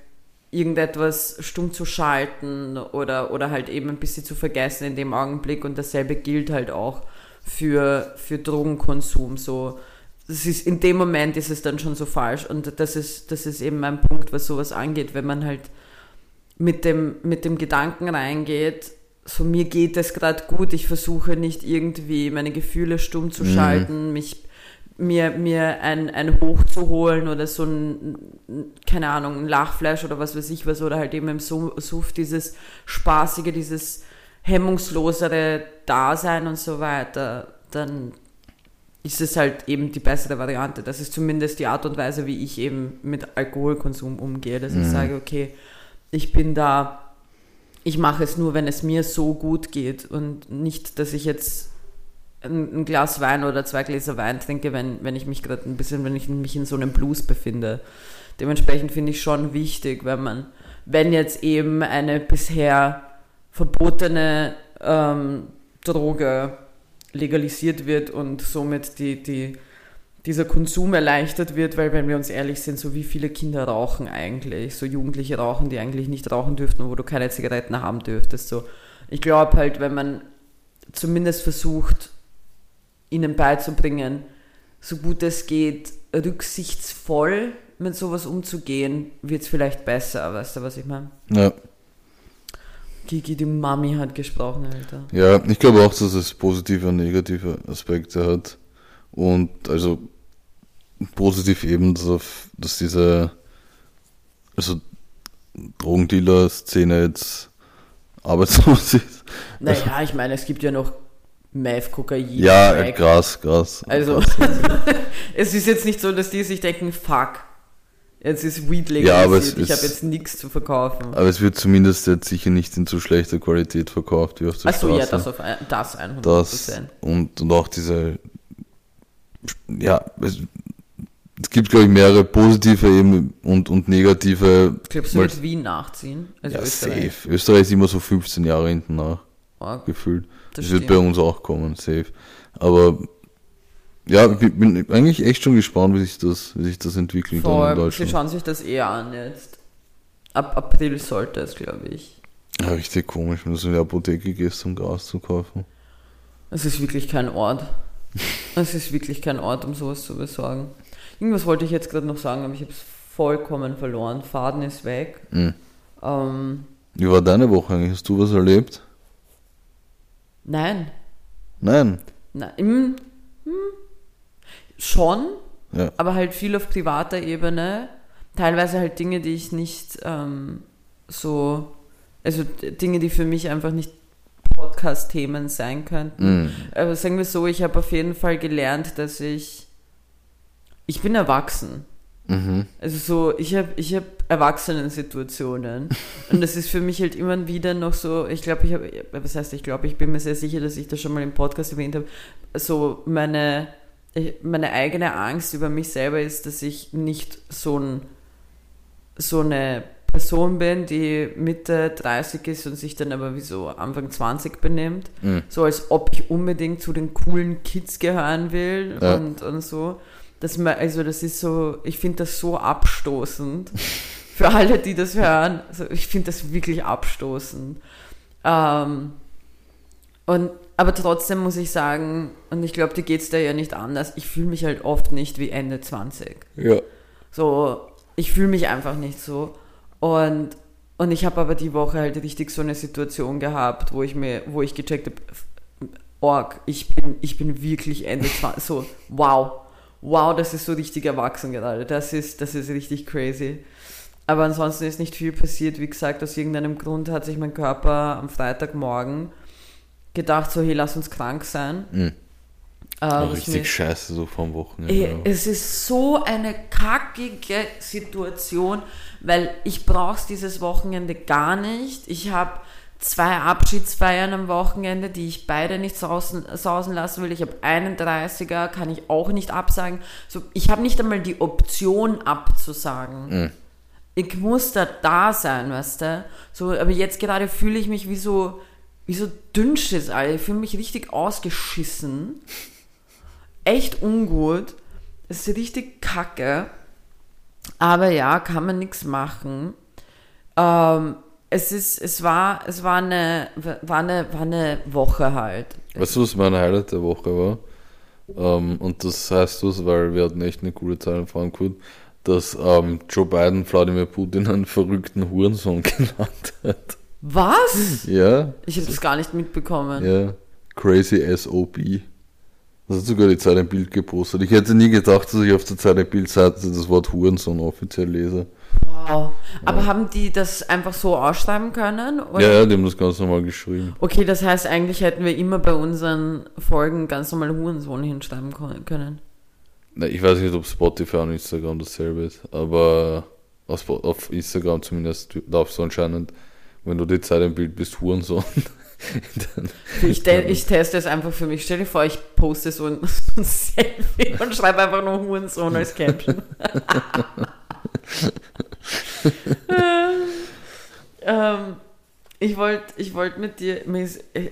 irgendetwas stumm zu schalten oder, oder halt eben ein bisschen zu vergessen in dem Augenblick und dasselbe gilt halt auch für, für Drogenkonsum so das ist, in dem Moment ist es dann schon so falsch. Und das ist, das ist eben mein Punkt, was sowas angeht, wenn man halt mit dem, mit dem Gedanken reingeht, so mir geht es gerade gut, ich versuche nicht irgendwie meine Gefühle stumm zu mhm. schalten, mich mir, mir ein, ein Hoch zu holen oder so ein, keine Ahnung, ein Lachfleisch oder was weiß ich was, oder halt eben im Suff dieses spaßige, dieses hemmungslosere Dasein und so weiter, dann, ist es halt eben die bessere Variante. Das ist zumindest die Art und Weise, wie ich eben mit Alkoholkonsum umgehe, dass mhm. ich sage, okay, ich bin da, ich mache es nur, wenn es mir so gut geht und nicht, dass ich jetzt ein, ein Glas Wein oder zwei Gläser Wein trinke, wenn, wenn ich mich gerade ein bisschen, wenn ich mich in so einem Blues befinde. Dementsprechend finde ich schon wichtig, wenn man, wenn jetzt eben eine bisher verbotene ähm, Droge legalisiert wird und somit die, die, dieser Konsum erleichtert wird, weil wenn wir uns ehrlich sind, so wie viele Kinder rauchen eigentlich, so Jugendliche rauchen, die eigentlich nicht rauchen dürften, wo du keine Zigaretten haben dürftest. So. Ich glaube halt, wenn man zumindest versucht, ihnen beizubringen, so gut es geht, rücksichtsvoll mit sowas umzugehen, wird es vielleicht besser, weißt du, was ich meine? Ja. Kiki, die Mami hat gesprochen, Alter. Ja, ich glaube auch, dass es positive und negative Aspekte hat. Und also positiv eben, dass, dass diese also Drogendealer-Szene jetzt arbeitslos ist. Naja, ich meine, es gibt ja noch Meth, Kokain. Ja, Crack. krass, krass. Also, es ist jetzt nicht so, dass die sich denken, fuck, Jetzt ist Weed legalisiert, ja, aber ich habe jetzt nichts zu verkaufen. Aber es wird zumindest jetzt sicher nicht in zu schlechter Qualität verkauft wie auf der Achso, ja, das, auf das 100%. Das, und, und auch diese, ja, es, es gibt, glaube ich, mehrere positive eben und, und negative. Glaubst du, wird Wien nachziehen? Also ja, Österreich. safe. Österreich ist immer so 15 Jahre hinten nach. Oh, gefühlt. Das, das wird bei uns auch kommen, safe. Aber ja, ich bin eigentlich echt schon gespannt, wie sich das, wie sich das entwickelt Voll, in Deutschland. Sie schauen sich das eher an jetzt. Ab April sollte es, glaube ich. Ja, richtig komisch, wenn du so in die Apotheke gehst, um Gas zu kaufen. Es ist wirklich kein Ort. es ist wirklich kein Ort, um sowas zu besorgen. Irgendwas wollte ich jetzt gerade noch sagen, aber ich habe es vollkommen verloren. Faden ist weg. Mhm. Ähm, wie war deine Woche eigentlich? Hast du was erlebt? Nein. Nein? Nein. Hm, hm, schon, ja. aber halt viel auf privater Ebene. Teilweise halt Dinge, die ich nicht ähm, so, also Dinge, die für mich einfach nicht Podcast-Themen sein könnten. Mhm. Aber sagen wir so, ich habe auf jeden Fall gelernt, dass ich, ich bin erwachsen. Mhm. Also so, ich habe ich hab Erwachsenen-Situationen. und das ist für mich halt immer wieder noch so, ich glaube, ich habe, was heißt, ich glaube, ich bin mir sehr sicher, dass ich das schon mal im Podcast erwähnt habe, so meine meine eigene Angst über mich selber ist, dass ich nicht so, ein, so eine Person bin, die Mitte 30 ist und sich dann aber wie so Anfang 20 benimmt. Mhm. So als ob ich unbedingt zu den coolen Kids gehören will ja. und, und so. Das, also das ist so, ich finde das so abstoßend. Für alle, die das hören. Also ich finde das wirklich abstoßend. Ähm, Und, aber trotzdem muss ich sagen, und ich glaube, dir geht's da ja nicht anders, ich fühle mich halt oft nicht wie Ende 20. Ja. So, ich fühle mich einfach nicht so. Und, und ich habe aber die Woche halt richtig so eine Situation gehabt, wo ich mir, wo ich gecheckt habe, Org, ich bin, ich bin wirklich Ende 20, so, wow. Wow, das ist so richtig erwachsen gerade. Das ist, das ist richtig crazy. Aber ansonsten ist nicht viel passiert. Wie gesagt, aus irgendeinem Grund hat sich mein Körper am Freitagmorgen gedacht, so, hey, lass uns krank sein. Mhm. Äh, richtig mir- scheiße so vom Wochenende. Ey, ja. Es ist so eine kackige Situation, weil ich brauch's dieses Wochenende gar nicht. Ich habe zwei Abschiedsfeiern am Wochenende, die ich beide nicht sausen, sausen lassen will. Ich habe einen 30er, kann ich auch nicht absagen. So, ich habe nicht einmal die Option abzusagen. Ich muss da da sein, weißt du? So, aber jetzt gerade fühle ich mich wie so, wie so Dünnschiss, Alter. Ich fühle mich richtig ausgeschissen echt ungut. Es ist richtig kacke. Aber ja, kann man nichts machen. Ähm, es ist, es war, es war eine, war eine, war eine Woche halt. Weißt du, was mein Highlight der Woche war? Ähm, und das heißt was, weil wir hatten echt eine coole Zeit in Frankfurt, dass ähm, Joe Biden Wladimir Putin einen verrückten Hurensohn genannt hat. Was? Ja, Ich habe das gar nicht mitbekommen. ja. Crazy SOB. Das hat sogar die Zeit ein Bild gepostet. Ich hätte nie gedacht, dass ich auf der Zeit ein Bildseite das Wort Hurensohn offiziell lese. Wow. Aber haben die das einfach so ausschreiben können? Oder? Ja, ja, die haben das ganz normal geschrieben. Okay, das heißt, eigentlich hätten wir immer bei unseren Folgen ganz normal Hurensohn hinschreiben können. Na, ich weiß nicht, ob Spotify und Instagram dasselbe ist, aber auf Instagram zumindest darfst du anscheinend, wenn du die Zeit im Bild bist, Hurensohn. Ich, te ich teste es einfach für mich. Stell dir vor, ich poste so ein, so ein Selfie und schreibe einfach nur Hurensohn als Caption. ähm, ich wollte ich wollt mit dir,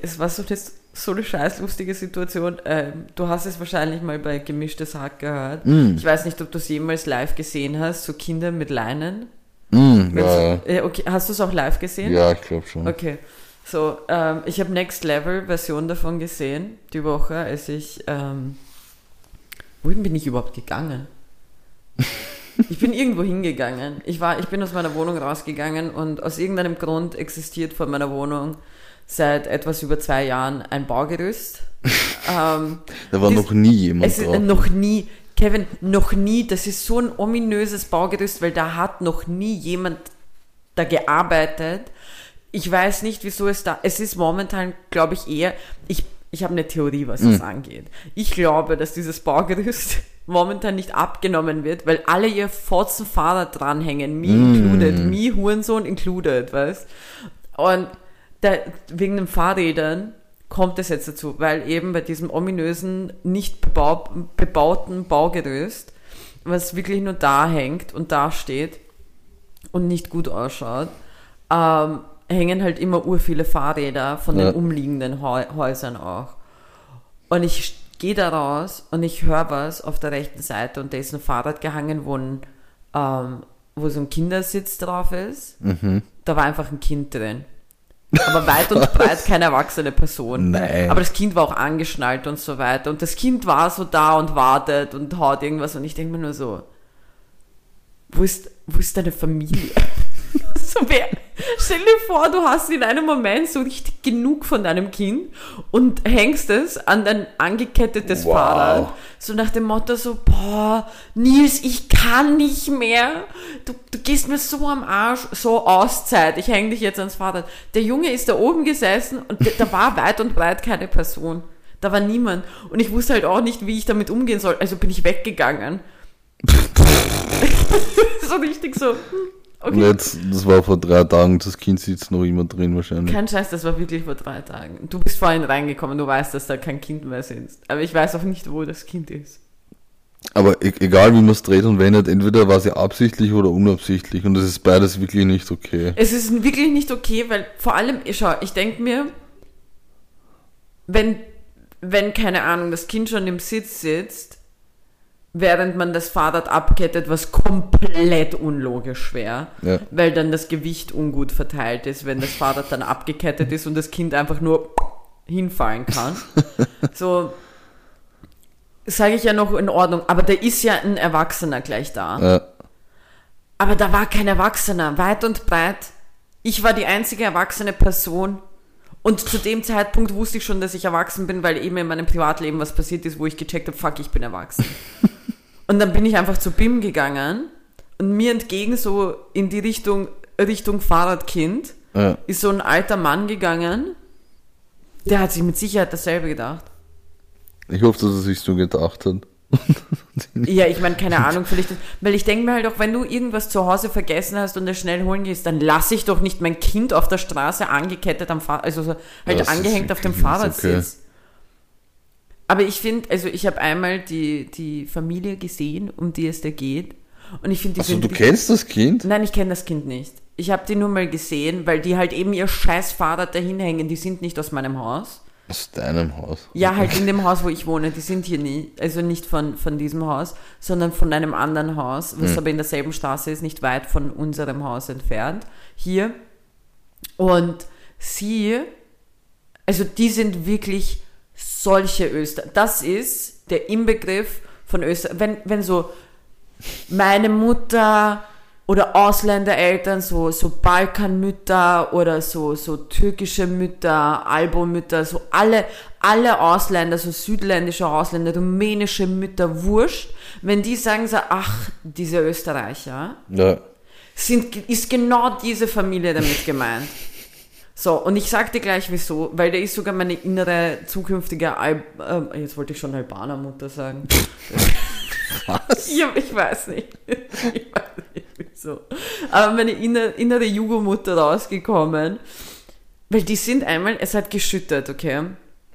es war so, das, so eine scheiß lustige Situation. Ähm, du hast es wahrscheinlich mal bei Gemischtes Hack gehört. Mm. Ich weiß nicht, ob du es jemals live gesehen hast, so Kinder mit Leinen. Mm, ja, ja. äh, okay, hast du es auch live gesehen? ja, ich glaube schon. Okay. So, ähm, ich habe Next Level Version davon gesehen, die Woche, als ich, ähm, wohin bin ich überhaupt gegangen? Ich bin irgendwo hingegangen. Ich war, ich bin aus meiner Wohnung rausgegangen und aus irgendeinem Grund existiert vor meiner Wohnung seit etwas über zwei Jahren ein Baugerüst. ähm, Da war dies- noch nie jemand es ist drauf. noch nie, Kevin, noch nie, das ist so ein ominöses Baugerüst, weil da hat noch nie jemand da gearbeitet. Ich weiß nicht, wieso es da, es ist momentan, glaube ich, eher, ich, ich habe eine Theorie, was das angeht. Ich glaube, dass dieses Baugerüst momentan nicht abgenommen wird, weil alle ihr Fotzen Fahrrad dranhängen, me included, me Hurensohn included, weißt? Und da, wegen den Fahrrädern kommt es jetzt dazu, weil eben bei diesem ominösen, nicht bebau bebauten Baugerüst, was wirklich nur da hängt und da steht und nicht gut ausschaut, ähm, hängen halt immer ur viele Fahrräder von Ja. den umliegenden Häu Häusern auch. Und ich gehe da raus und ich höre was auf der rechten Seite und da ist ein Fahrrad gehangen, wo, ein, ähm, wo so ein Kindersitz drauf ist. Da war einfach ein Kind drin. Aber weit und breit keine erwachsene Person. Nein. Aber das Kind war auch angeschnallt und so weiter. Und das Kind war so da und wartet und haut irgendwas. Und ich denke mir nur so, wo ist, wo ist deine Familie? so wer, stell dir vor, du hast in einem Moment so richtig genug von deinem Kind und hängst es an dein angekettetes Wow. Fahrrad. So nach dem Motto so, boah, Nils, ich kann nicht mehr. Du, du gehst mir so am Arsch, so Auszeit. Ich häng dich jetzt ans Fahrrad. Der Junge ist da oben gesessen und da- da war weit und breit keine Person. Da war niemand. Und ich wusste halt auch nicht, wie ich damit umgehen soll. Also bin ich weggegangen. so richtig so. hm, Und Okay. jetzt, das war vor drei Tagen, das Kind sitzt noch immer drin wahrscheinlich. Kein Scheiß, das war wirklich vor drei Tagen. Du bist vorhin reingekommen, du weißt, dass da kein Kind mehr sitzt. Aber ich weiß auch nicht, wo das Kind ist. Aber e egal wie man es dreht und wendet, entweder war sie absichtlich oder unabsichtlich und das ist beides wirklich nicht okay. Es ist wirklich nicht okay, weil vor allem, schau, ich denke mir, wenn, wenn, keine Ahnung, das Kind schon im Sitz sitzt, während man das Fahrrad abkettet, was komplett unlogisch wäre, Ja. weil dann das Gewicht ungut verteilt ist, wenn das Fahrrad dann abgekettet ist und das Kind einfach nur hinfallen kann. so, sage ich ja noch in Ordnung, aber da ist ja ein Erwachsener gleich da. Ja. Aber da war kein Erwachsener, weit und breit. Ich war die einzige erwachsene Person. Und zu dem Zeitpunkt wusste ich schon, dass ich erwachsen bin, weil eben in meinem Privatleben was passiert ist, wo ich gecheckt habe, fuck, ich bin erwachsen. und dann bin ich einfach zu BIM gegangen und mir entgegen so in die Richtung, Richtung Fahrradkind Ja. ist so ein alter Mann gegangen. Der hat sich mit Sicherheit dasselbe gedacht. Ich hoffe, dass er sich so gedacht hat. Ja, ich meine, keine Ahnung, vielleicht, weil ich denke mir halt auch, wenn du irgendwas zu Hause vergessen hast und es schnell holen gehst, dann lasse ich doch nicht mein Kind auf der Straße angekettet am Fahrrad, also so halt Das angehängt auf dem Fahrradsitz. Aber ich finde, also ich habe einmal die, die Familie gesehen, um die es da geht. Und ich finde, die Also du kennst das Kind? Nein, ich kenne das Kind nicht. Ich habe die nur mal gesehen, weil die halt eben ihr scheiß Fahrrad dahin hängen. Die sind nicht aus meinem Haus. Aus deinem Haus. Ja, halt in dem Haus, wo ich wohne. Die sind hier nie, also nicht von, von diesem Haus, sondern von einem anderen Haus, was aber in derselben Straße ist, nicht weit von unserem Haus entfernt. Hier. Und sie, also die sind wirklich solche Öster. Das ist der Inbegriff von Öster. Wenn, wenn so meine Mutter oder Ausländereltern, so, so Balkanmütter oder so, so türkische Mütter, Albomütter, so alle, alle Ausländer, so südländische Ausländer, rumänische Mütter, wurscht, wenn die sagen so, ach, diese Österreicher, Ja. sind, ist genau diese Familie damit gemeint. So, und ich sag dir gleich wieso, weil der ist sogar meine innere zukünftige Al äh, jetzt wollte ich schon Albaner-Mutter sagen. Was? Ja, ich weiß nicht. Ich weiß nicht wieso. Aber meine innere, innere Jugo-Mutter rausgekommen. Weil die sind einmal, es hat geschüttet, okay?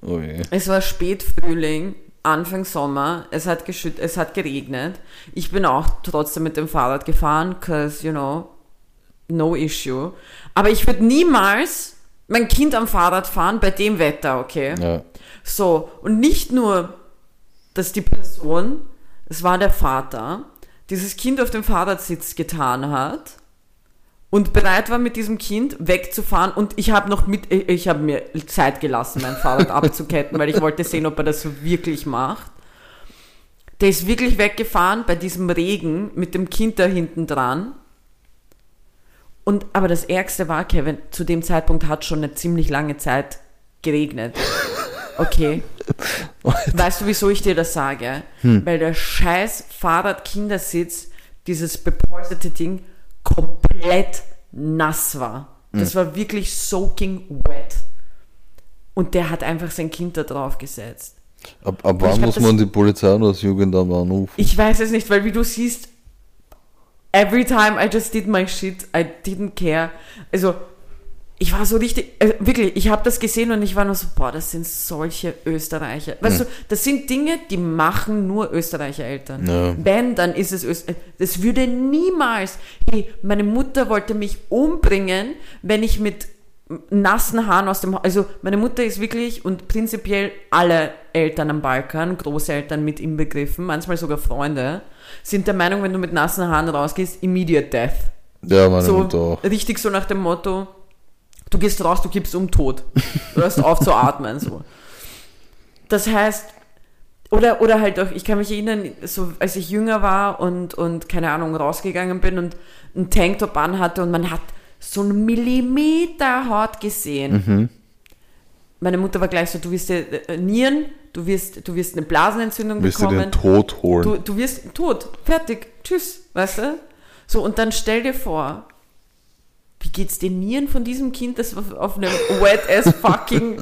Oh je. Es war Spätfrühling, Anfang Sommer, es hat geschüttet, es hat geregnet. Ich bin auch trotzdem mit dem Fahrrad gefahren, cause, you know, no issue. Aber ich würde niemals mein Kind am Fahrrad fahren bei dem Wetter, okay? Ja. So, und nicht nur, dass die Person, es war der Vater, dieses Kind auf dem Fahrradsitz getan hat und bereit war mit diesem Kind wegzufahren und ich habe noch mit, ich- habe mir Zeit gelassen, mein Fahrrad abzuketten, weil ich wollte sehen, ob er das so wirklich macht. Der ist wirklich weggefahren bei diesem Regen mit dem Kind da hinten dran. Und, aber das Ärgste war, Kevin, zu dem Zeitpunkt hat schon eine ziemlich lange Zeit geregnet. Okay. Weißt du, wieso ich dir das sage? Weil der scheiß Fahrradkindersitz, dieses bepolsterte Ding, komplett nass war. Das war wirklich soaking wet. Und der hat einfach sein Kind da drauf gesetzt. Ab, ab wann muss man die Polizei oder das Jugendamt anrufen? Ich weiß es nicht, weil wie du siehst, every time I just did my shit, I didn't care. Also, ich war so richtig, äh, wirklich, ich habe das gesehen und ich war nur so, boah, das sind solche Österreicher. Weißt du, das sind Dinge, die machen nur Österreicher Eltern. Ja. Wenn, dann ist es Österreich. Das würde niemals, hey, meine Mutter wollte mich umbringen, wenn ich mit nassen Haaren aus dem Ha- also meine Mutter ist wirklich und prinzipiell alle Eltern am Balkan, Großeltern mit inbegriffen, manchmal sogar Freunde, sind der Meinung, wenn du mit nassen Haaren rausgehst, immediate death. Ja, meine So Mutter auch. richtig so nach dem Motto, du gehst raus, du kippst um tot. Du hörst auf zu atmen, so. Das heißt, oder, oder halt auch, ich kann mich erinnern, so als ich jünger war und, und keine Ahnung, rausgegangen bin und einen Tanktop anhatte und man hat so einen Millimeter Haut gesehen. Meine Mutter war gleich so, du wirst dir äh, Nieren, du wirst, du wirst eine Blasenentzündung Willst du bekommen. den Tod holen? Du, du wirst tot, fertig, tschüss, weißt du? So, und dann stell dir vor, wie geht's den Nieren von diesem Kind, das auf, auf einem wet-ass fucking,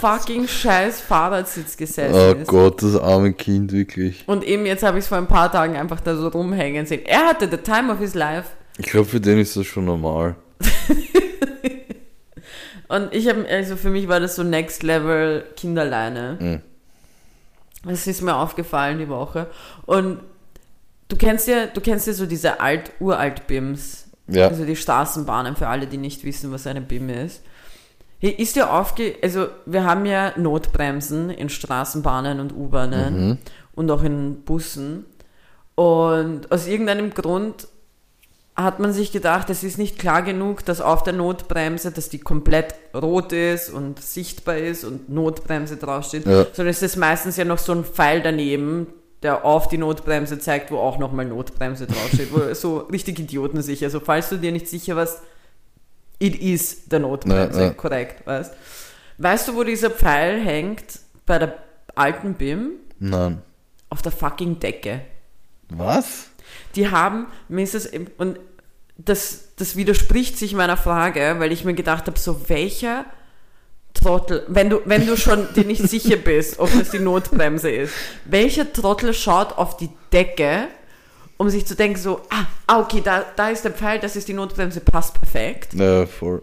fucking scheiß Fahrradsitz gesessen oh ist? Gott, das arme Kind, wirklich. Und eben jetzt habe ich es vor ein paar Tagen einfach da so rumhängen sehen. Er hatte the time of his life. Ich glaube, für den ist das schon normal. Und ich habe, also für mich war das so Next Level Kinderleine. Mhm. Das ist mir aufgefallen die Woche. Und du kennst ja, du kennst ja so diese alt, uralt BIMs. Ja. Also die Straßenbahnen für alle, die nicht wissen, was eine BIM ist. Hier ist dir aufge, also wir haben ja Notbremsen in Straßenbahnen und U-Bahnen und auch in Bussen. Und aus irgendeinem Grund hat man sich gedacht, es ist nicht klar genug, dass auf der Notbremse, dass die komplett rot ist und sichtbar ist und Notbremse draufsteht, Ja. sondern es ist meistens ja noch so ein Pfeil daneben, der auf die Notbremse zeigt, wo auch nochmal Notbremse draufsteht, wo so richtig Idioten sicher. Also falls du dir nicht sicher warst, it is der Notbremse, Ja, ja. korrekt, weißt. Weißt du, wo dieser Pfeil hängt bei der alten BIM? Nein. Auf der fucking Decke. Was? Die haben, es, und das, das widerspricht sich meiner Frage, weil ich mir gedacht habe, so welcher Trottel, wenn du, wenn du schon dir nicht sicher bist, ob das die Notbremse ist, welcher Trottel schaut auf die Decke, um sich zu denken, so, ah, ah okay, da, da ist der Pfeil, das ist die Notbremse, passt perfekt. Ja, voll.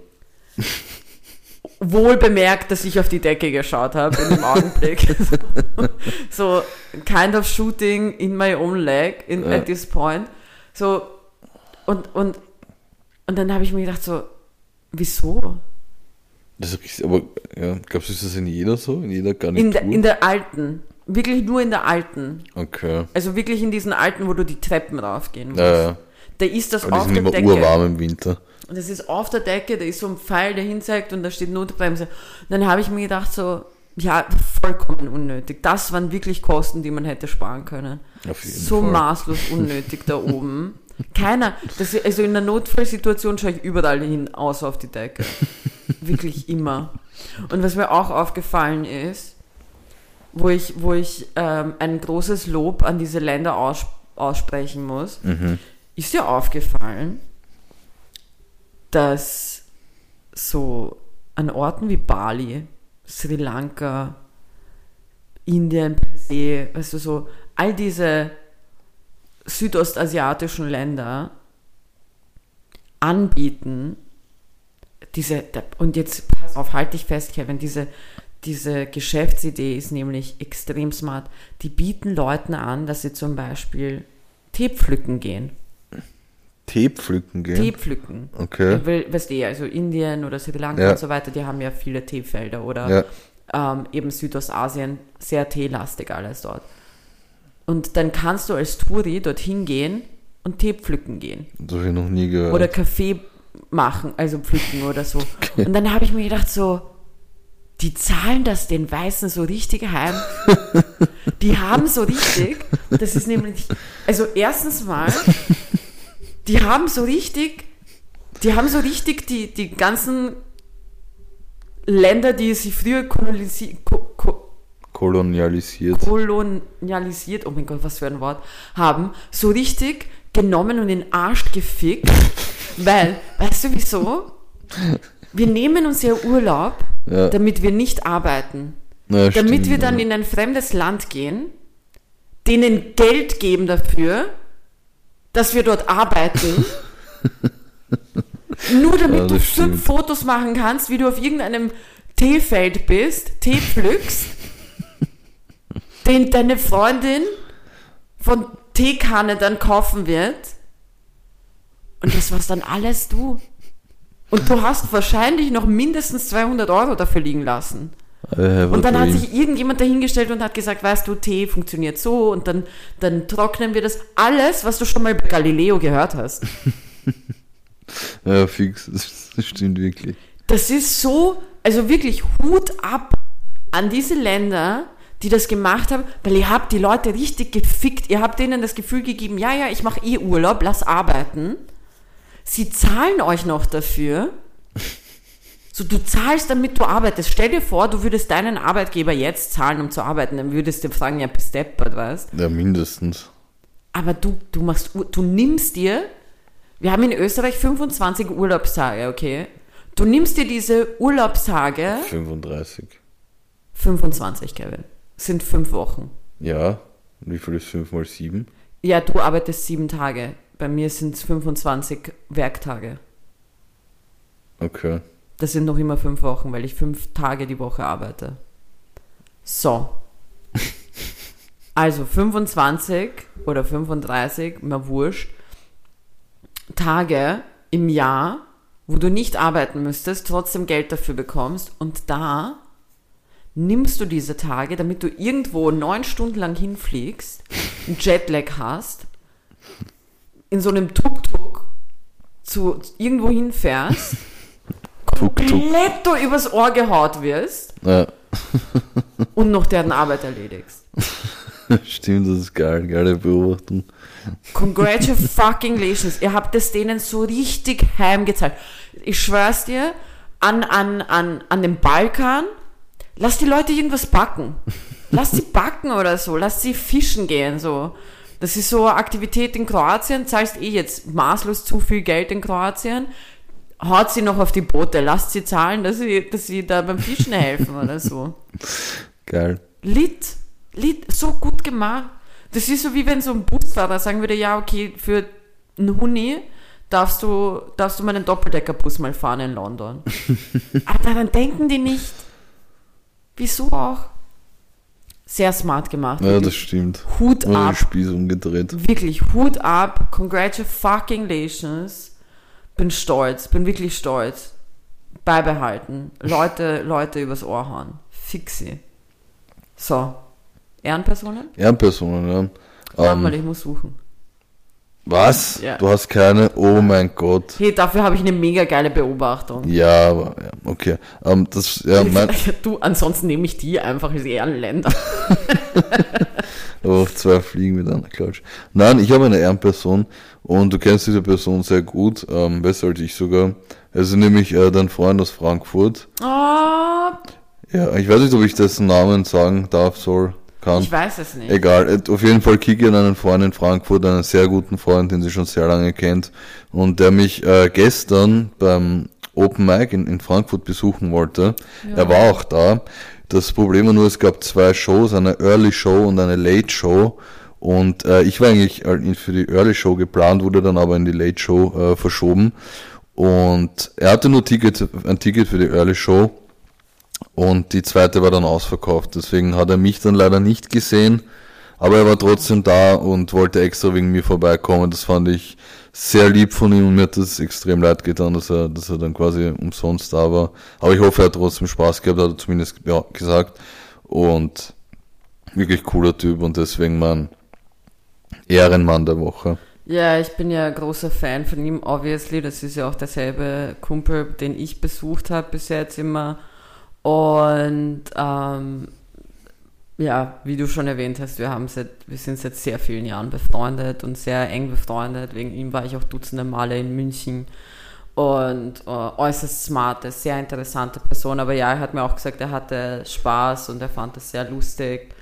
Wohl bemerkt, dass ich auf die Decke geschaut habe in dem Augenblick. so, kind of shooting in my own leg in, Ja. at this point. So, und, und, und dann habe ich mir gedacht, so, wieso? Das ist aber ja, glaubst du, ist das in jeder so? In jeder In Garnitur? der, in der alten. Wirklich nur in der alten. okay. Also wirklich in diesen alten, wo du die Treppen raufgehen musst. Ja, ja. Da ist das Aber die auf sind der immer Decke. urwarm im Winter. Und das ist auf der Decke, da ist so ein Pfeil, der hinzeigt und da steht Notbremse. Und dann habe ich mir gedacht, so, ja, vollkommen unnötig. Das waren wirklich Kosten, die man hätte sparen können. Auf jeden So Fall. maßlos unnötig da oben. Keiner, das, also in einer Notfallsituation schaue ich überall hin, außer auf die Decke. Wirklich immer. Und was mir auch aufgefallen ist, wo ich, wo ich ähm, ein großes Lob an diese Länder aus, aussprechen muss, Mhm. ist dir aufgefallen, dass so an Orten wie Bali, Sri Lanka, Indien per se, weißt du, so all diese südostasiatischen Länder anbieten, diese, und jetzt pass auf, halt dich fest, Kevin, diese, diese Geschäftsidee ist nämlich extrem smart. Die bieten Leuten an, dass sie zum Beispiel Tee pflücken gehen. Tee pflücken gehen. Tee pflücken. Okay. Weil, weißt du, also Indien oder Sri Lanka Ja. und so weiter, die haben ja viele Teefelder oder Ja. ähm, eben Südostasien, sehr teelastig alles dort. Und dann kannst du als Touri dorthin gehen und Tee pflücken gehen. Das habe ich noch nie gehört. Oder Kaffee machen, also pflücken oder so. Und dann habe ich mir gedacht, so, die zahlen das den Weißen so richtig heim. Die haben so richtig, das ist nämlich, also erstens mal, die haben so richtig, die haben so richtig die, die ganzen Länder, die sie früher kolonisi ko ko Kolonialisiert. kolonialisiert, oh mein Gott, was für ein Wort, haben, so richtig genommen und in den Arsch gefickt. weil, weißt du wieso? Wir nehmen uns ja Urlaub, Ja. damit wir nicht arbeiten. Na, damit stimmt, wir dann ja. in ein fremdes Land gehen, denen Geld geben dafür, dass wir dort arbeiten. Nur damit Ja, du das fünf stimmt. Fotos machen kannst, wie du auf irgendeinem Teefeld bist, Tee pflückst, den deine Freundin von Teekanne dann kaufen wird. Und das war's dann alles du. Und du hast wahrscheinlich noch mindestens 200 Euro dafür liegen lassen. Have Und dann hat sich irgendjemand dahingestellt und hat gesagt, weißt du, Tee funktioniert so und dann, dann trocknen wir das. Alles, was du schon mal bei Galileo gehört hast. Ja, fix. Das stimmt wirklich. Das ist so, also wirklich Hut ab an diese Länder, die das gemacht haben, weil ihr habt die Leute richtig gefickt. Ihr habt denen das Gefühl gegeben, ja, ja, ich mache eh Urlaub, lass arbeiten. Sie zahlen euch noch dafür. So, du zahlst, damit du arbeitest. Stell dir vor, du würdest deinen Arbeitgeber jetzt zahlen, um zu arbeiten. Dann würdest du fragen, ja, bist deppert, weißt Ja, mindestens. Aber du, du machst, du nimmst dir, wir haben in Österreich 25 Urlaubstage, okay? Du nimmst dir diese Urlaubstage, 35. 25, Kevin, sind fünf Wochen. Ja. Und wie viel ist 5 mal 7? Ja, du arbeitest sieben Tage. Bei mir sind es 25 Werktage. Okay. Das sind noch immer fünf Wochen, weil ich fünf Tage die Woche arbeite. So. Also 25 oder 35, mir wurscht, Tage im Jahr, wo du nicht arbeiten müsstest, trotzdem Geld dafür bekommst und da nimmst du diese Tage, damit du irgendwo neun Stunden lang hinfliegst, einen Jetlag hast, in so einem Tuk-Tuk zu irgendwo hinfährst, komplett du übers Ohr gehaut wirst Ja, und noch deren Arbeit erledigst. stimmt, das ist geil, geile Beobachtung. Congratulations. Ihr habt es denen so richtig heimgezahlt. Ich schwör's dir, an, an, an, an dem Balkan, lass die Leute irgendwas backen. Lass sie backen oder so. Lass sie fischen gehen, so. Das ist so eine Aktivität in Kroatien. Zahlst eh jetzt maßlos zu viel Geld in Kroatien. Haut sie noch auf die Boote. Lasst sie zahlen, dass sie, dass sie da beim Fischen helfen oder so. Geil. Lit, Lit, so gut gemacht. Das ist so wie wenn so ein Busfahrer sagen würde, ja, okay, für einen Huni darfst du, darfst du meinen Doppeldeckerbus mal fahren in London. Aber dann denken die nicht. Wieso auch? Sehr smart gemacht. Ja, das stimmt. Hut Oder ab. Spieß umgedreht. Wirklich, Hut ab. Congratulations. Bin stolz, bin wirklich stolz. Beibehalten. Leute, Leute übers Ohr hauen. Fixi. So. Ehrenpersonen? Ehrenpersonen, ja. Warte Ähm, mal, ich muss suchen. Was? Ja. Du hast keine? Oh mein Gott. Hey, dafür habe ich eine mega geile Beobachtung. Ja, aber, ja, okay. Ähm, das, ja, mein, du, ansonsten nehme ich die einfach als Ehrenländer. Oh, zwei Fliegen mit einer Klatsch. Nein, ich habe eine Ehrenperson und du kennst diese Person sehr gut, ähm, besser als ich sogar. Also nämlich äh, dein Freund aus Frankfurt. Oh, Ja, ich weiß nicht, ob ich dessen Namen sagen darf, soll, kann. ich weiß es nicht. Egal, äh, auf jeden Fall Kiki hat einen Freund in Frankfurt, einen sehr guten Freund, den sie schon sehr lange kennt und der mich äh, gestern beim Open Mic in, in Frankfurt besuchen wollte. Er war auch da. Das Problem war nur, es gab zwei Shows, eine Early Show und eine Late Show. Und äh, ich war eigentlich äh, für die Early Show geplant, wurde dann aber in die Late Show äh, verschoben. Und er hatte nur Ticket, ein Ticket für die Early Show und die zweite war dann ausverkauft. Deswegen hat er mich dann leider nicht gesehen, aber er war trotzdem da und wollte extra wegen mir vorbeikommen. Das fand ich sehr lieb von ihm und mir hat das extrem leid getan, dass er, dass er dann quasi umsonst da war. Aber ich hoffe, er hat trotzdem Spaß gehabt, hat er zumindest ja, gesagt. Und wirklich cooler Typ und deswegen mein Ehrenmann der Woche. Ja, ich bin ja großer Fan von ihm, obviously. Das ist ja auch derselbe Kumpel, den ich besucht habe bis jetzt immer. Und ähm, ja, wie du schon erwähnt hast, wir haben seit, wir sind seit sehr vielen Jahren befreundet und sehr eng befreundet. Wegen ihm war ich auch dutzende Male in München. Und äh, äußerst smarte, sehr interessante Person. Aber ja, er hat mir auch gesagt, er hatte Spaß und er fand es sehr lustig.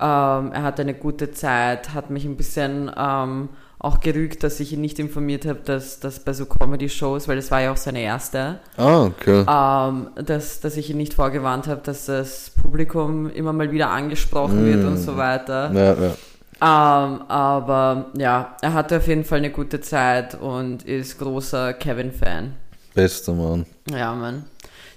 Ähm, er hatte eine gute Zeit, hat mich ein bisschen ähm, auch gerügt, dass ich ihn nicht informiert habe, dass, dass bei so Comedy-Shows, weil das war ja auch seine erste, Ah, okay. ähm, dass, dass ich ihn nicht vorgewarnt habe, dass das Publikum immer mal wieder angesprochen wird und so weiter. Ja, ja. Ähm, aber ja, er hatte auf jeden Fall eine gute Zeit und ist großer Kevin-Fan. Bester Mann. Ja, Mann.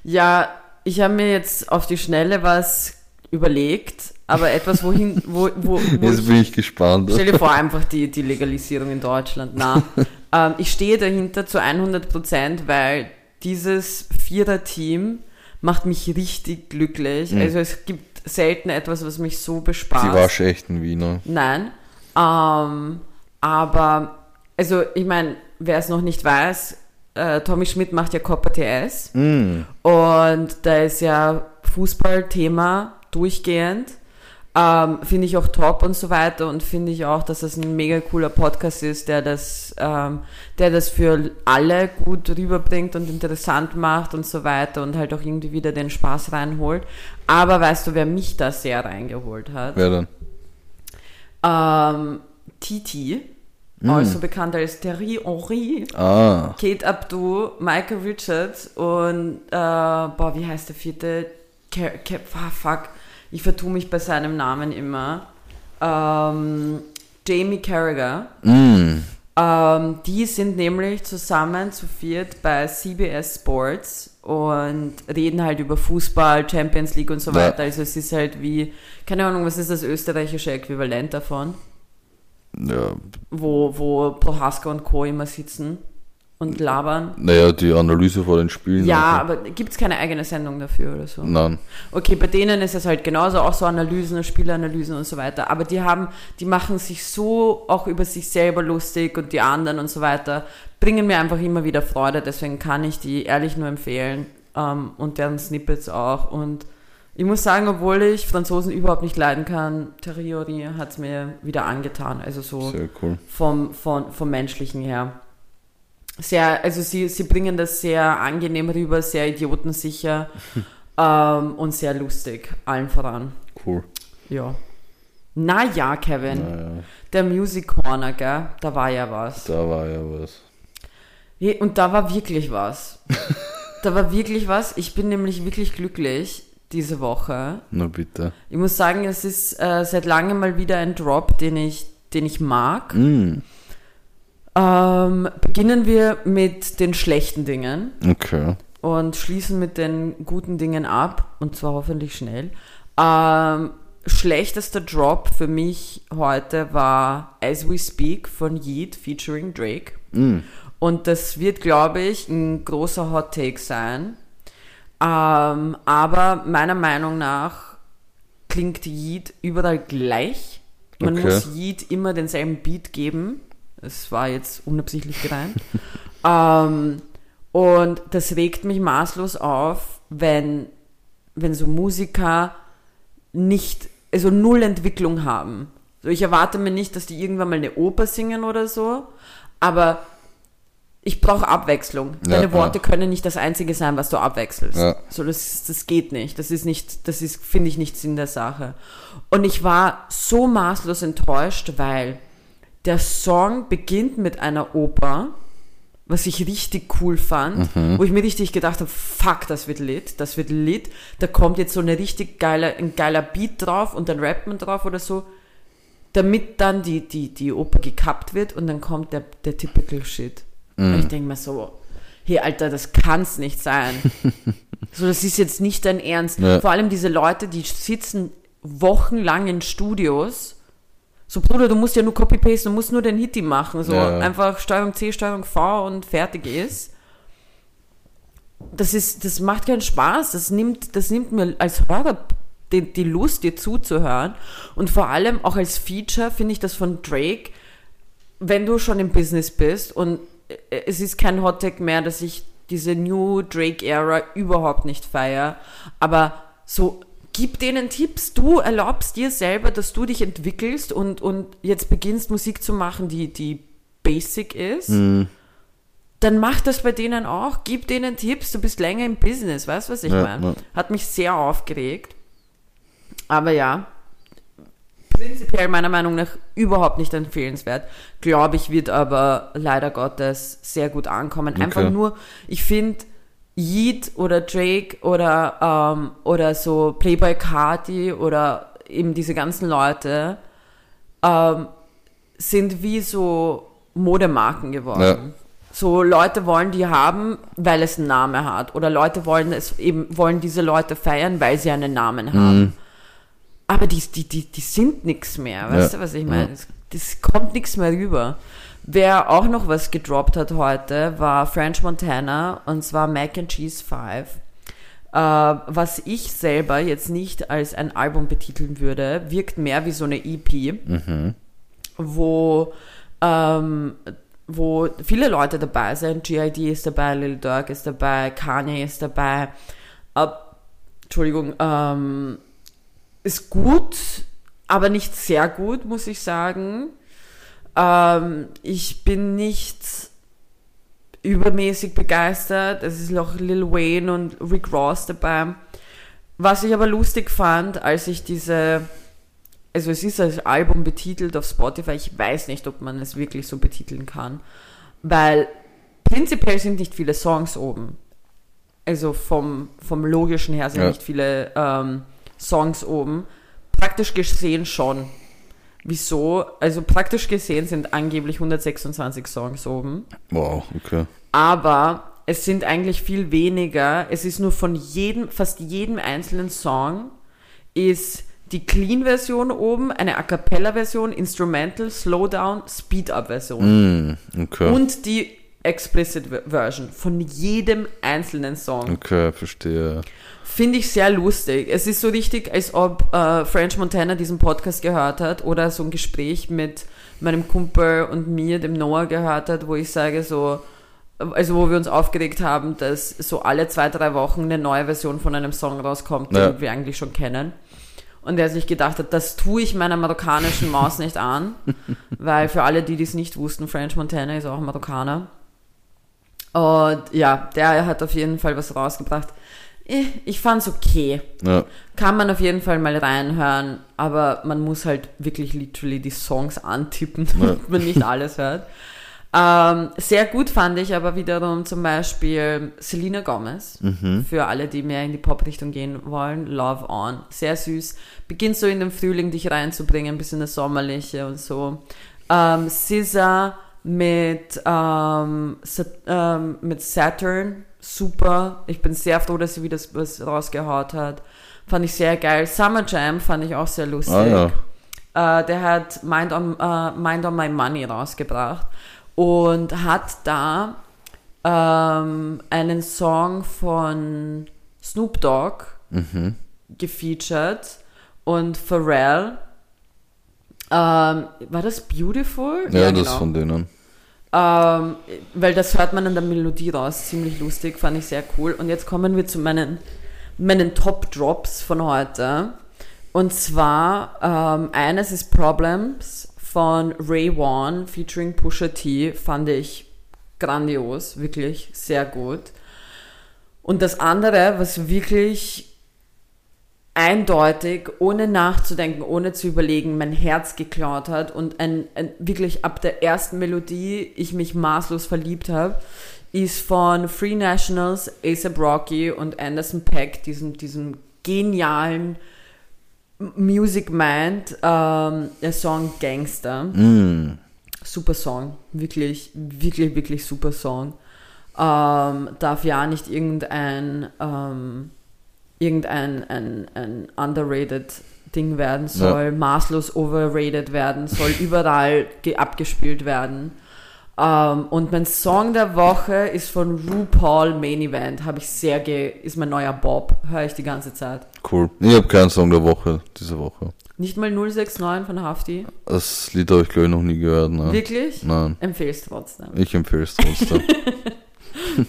Ja, ich habe mir jetzt auf die Schnelle was überlegt, aber etwas, wohin, wo, wo, wo Jetzt ich, bin ich gespannt. stell dir vor, einfach die, die Legalisierung in Deutschland. Na, ähm, ich stehe dahinter zu 100 Prozent, weil dieses Vierer-Team macht mich richtig glücklich. Also es gibt selten etwas, was mich so bespaßt. Die waschechten Wiener. Nein. Ähm, aber, also ich meine, wer es noch nicht weiß, äh, Tommy Schmidt macht ja Copper TS Mm. und da ist ja Fußballthema durchgehend. Ähm, finde ich auch top und so weiter und finde ich auch, dass das ein mega cooler Podcast ist, der das, ähm, der das für alle gut rüberbringt und interessant macht und so weiter und halt auch irgendwie wieder den Spaß reinholt. Aber weißt du, wer mich da sehr reingeholt hat? Wer denn? Ähm, Titi, also bekannt als Thierry Henry, Ah, Kate Abdou, Michael Richards und, äh, boah, wie heißt der vierte? Car Car ah, fuck, ich vertue mich bei seinem Namen immer. Ähm, Jamie Carragher. mm. Ähm, die sind nämlich zusammen zu viert bei CBS Sports und reden halt über Fußball, Champions League und so Ja. weiter. Also es ist halt wie, keine Ahnung, was ist das österreichische Äquivalent davon? ja, Wo, wo Prohaska und Co. immer sitzen. Und labern. Naja, die Analyse vor den Spielen. Ja, also. aber gibt es keine eigene Sendung dafür oder so? Nein. Okay, bei denen ist es halt genauso, auch so Analysen, Spielanalysen und so weiter. Aber die haben, die machen sich so auch über sich selber lustig und die anderen und so weiter, bringen mir einfach immer wieder Freude. Deswegen kann ich die ehrlich nur empfehlen ähm, und deren Snippets auch. Und ich muss sagen, obwohl ich Franzosen überhaupt nicht leiden kann, Terriori hat es mir wieder angetan. Also so Sehr cool. vom, vom, vom Menschlichen her. Sehr, also sie, sie bringen das sehr angenehm rüber, sehr idiotensicher ähm, und sehr lustig, allen voran. Cool. Ja. Naja, Kevin, Naja, der Music Corner, gell? Da war ja was. da war ja was. Und da war wirklich was. da war wirklich was. Ich bin nämlich wirklich glücklich diese Woche. Na bitte. Ich muss sagen, es ist äh, seit langem mal wieder ein Drop, den ich, den ich mag. Mm, Ähm, beginnen wir mit den schlechten Dingen okay. und schließen mit den guten Dingen ab. Und zwar hoffentlich schnell. Ähm, schlechtester Drop für mich heute war As We Speak von Yeet featuring Drake. Mm, Und das wird, glaube ich, ein großer Hot Take sein. Ähm, aber meiner Meinung nach klingt Yeet überall gleich. Man Okay. muss Yeet immer denselben Beat geben. Es war jetzt unabsichtlich gereimt. ähm, und das regt mich maßlos auf, wenn, wenn so Musiker nicht, also null Entwicklung haben. So, ich erwarte mir nicht, dass die irgendwann mal eine Oper singen oder so, aber ich brauche Abwechslung. Ja, Deine Worte ja. können nicht das Einzige sein, was du abwechselst. Ja. So, das, das geht nicht. Das ist nicht, das ist, finde ich, nicht Sinn der Sache. Und ich war so maßlos enttäuscht, weil der Song beginnt mit einer Oper, was ich richtig cool fand, wo ich mir richtig gedacht habe, fuck, das wird lit, das wird lit. Da kommt jetzt so eine richtig geile, ein geiler Beat drauf und dann rappt man drauf oder so, damit dann die, die, die Oper gekappt wird und dann kommt der, der typical Shit. Und ich denke mir so, hey Alter, das kann's nicht sein. so, das ist jetzt nicht dein Ernst. Ja. Vor allem diese Leute, die sitzen wochenlang in Studios. So, Bruder, du musst ja nur Copy-Paste, du musst nur den Hitty machen. So, Ja. einfach Steuerung C, Steuerung V und fertig ist. Das ist, das macht keinen Spaß. Das nimmt, das nimmt mir als Hörer die, die Lust, dir zuzuhören. Und vor allem auch als Feature finde ich das von Drake, wenn du schon im Business bist und äh, es ist kein Hottag mehr, dass ich diese New Drake-Ära überhaupt nicht feiere, aber so gib denen Tipps. Du erlaubst dir selber, dass du dich entwickelst und, und jetzt beginnst Musik zu machen, die, die basic ist. Dann mach das bei denen auch. Gib denen Tipps. Du bist länger im Business. Weißt du, was ich Ja, meine? ja. Hat mich sehr aufgeregt. Aber ja, prinzipiell meiner Meinung nach überhaupt nicht empfehlenswert. Glaube ich, wird aber leider Gottes sehr gut ankommen. Einfach Okay. nur, ich finde, Yeet oder Drake oder, ähm, oder so Playboy Carti oder eben diese ganzen Leute ähm, sind wie so Modemarken geworden. Ja. So Leute wollen die haben, weil es einen Namen hat. Oder Leute wollen es eben, wollen diese Leute feiern, weil sie einen Namen haben. Aber die, die, die, die sind nichts mehr. Weißt Ja. du, was ich meine? Das, das kommt nichts mehr rüber. Wer auch noch was gedroppt hat heute, war French Montana und zwar Mac and Cheese 5. Äh, was ich selber jetzt nicht als ein Album betiteln würde, wirkt mehr wie so eine EP, wo, ähm, wo viele Leute dabei sind. GID ist dabei, Lil Durk ist dabei, Kanye ist dabei. Äh, Entschuldigung, ähm, ist gut, aber nicht sehr gut, muss ich sagen. Ähm, ich bin nicht übermäßig begeistert. Es ist noch Lil Wayne und Rick Ross dabei. Was ich aber lustig fand, als ich diese, also es ist als Album betitelt auf Spotify, ich weiß nicht, ob man es wirklich so betiteln kann, weil prinzipiell sind nicht viele Songs oben. Also vom, vom logischen her sind Ja. nicht viele ähm, Songs oben. Praktisch gesehen schon. Wieso? Also praktisch gesehen sind angeblich 126 Songs oben. Wow, okay. Aber es sind eigentlich viel weniger. Es ist nur von jedem, fast jedem einzelnen Song ist die Clean-Version oben, eine A Cappella-Version, Instrumental, Slowdown, Speed-Up-Version. Mm, okay. Und die Explicit Version von jedem einzelnen Song. Okay, verstehe. Finde ich sehr lustig. Es ist so richtig, als ob äh, French Montana diesen Podcast gehört hat oder so ein Gespräch mit meinem Kumpel und mir, dem Noah, gehört hat, wo ich sage so, also wo wir uns aufgeregt haben, dass so alle zwei, drei Wochen eine neue Version von einem Song rauskommt, Ja. den wir eigentlich schon kennen. Und der sich gedacht hat, das tue ich meiner marokkanischen Maus nicht an, weil für alle, die dies nicht wussten, French Montana ist auch Marokkaner. Und ja, der hat auf jeden Fall was rausgebracht. Eh, Ich fand's okay. Ja, Kann man auf jeden Fall mal reinhören, aber man muss halt wirklich literally die Songs antippen, damit man nicht alles hört. Ähm, sehr gut fand ich aber wiederum zum Beispiel Selena Gomez. Für alle, die mehr in die Pop-Richtung gehen wollen. Love On. Sehr süß. Beginnt so in den Frühling dich reinzubringen, ein bisschen das Sommerliche und so. Ähm, SZA mit, ähm, ähm, mit Saturn. Super. Ich bin sehr froh, dass sie wieder was rausgehaut hat. Fand ich sehr geil. Summer Jam fand ich auch sehr lustig. ah ja. Äh, der hat Mind on, äh, Mind on My Money rausgebracht und hat da ähm, einen Song von Snoop Dogg Mhm. gefeatured und Pharrell. Ähm, war das Beautiful? Ja, das von denen. Ähm, weil das hört man an der Melodie raus. Ziemlich lustig, fand ich sehr cool. Und jetzt kommen wir zu meinen, meinen Top-Drops von heute. Und zwar, ähm, eines ist Problems von Ray Wan featuring Pusha T. Fand ich grandios, wirklich sehr gut. Und das andere, was wirklich eindeutig, ohne nachzudenken, ohne zu überlegen, mein Herz geklaut hat und ein, ein wirklich ab der ersten Melodie ich mich maßlos verliebt habe, ist von Free Nationals, ASAP Rocky und Anderson Peck, diesem, diesem genialen Music Mind, ähm, der Song Gangster. Mm. Super Song, wirklich, wirklich, wirklich super Song. Ähm, darf ja nicht irgendein, ähm, irgendein ein, ein underrated Ding werden, soll maßlos overrated werden, soll überall ge- abgespielt werden. Ähm, und mein Song der Woche ist von RuPaul Main Event, habe ich sehr ge ist mein neuer Bob, höre ich die ganze Zeit. Cool. Ich habe keinen Song der Woche, diese Woche. Nicht mal 069 von Hafti. Das Lied habe ich glaube ich noch nie gehört. Ne? Wirklich? Nein, Empfehlst trotzdem. ich empfehle es trotzdem.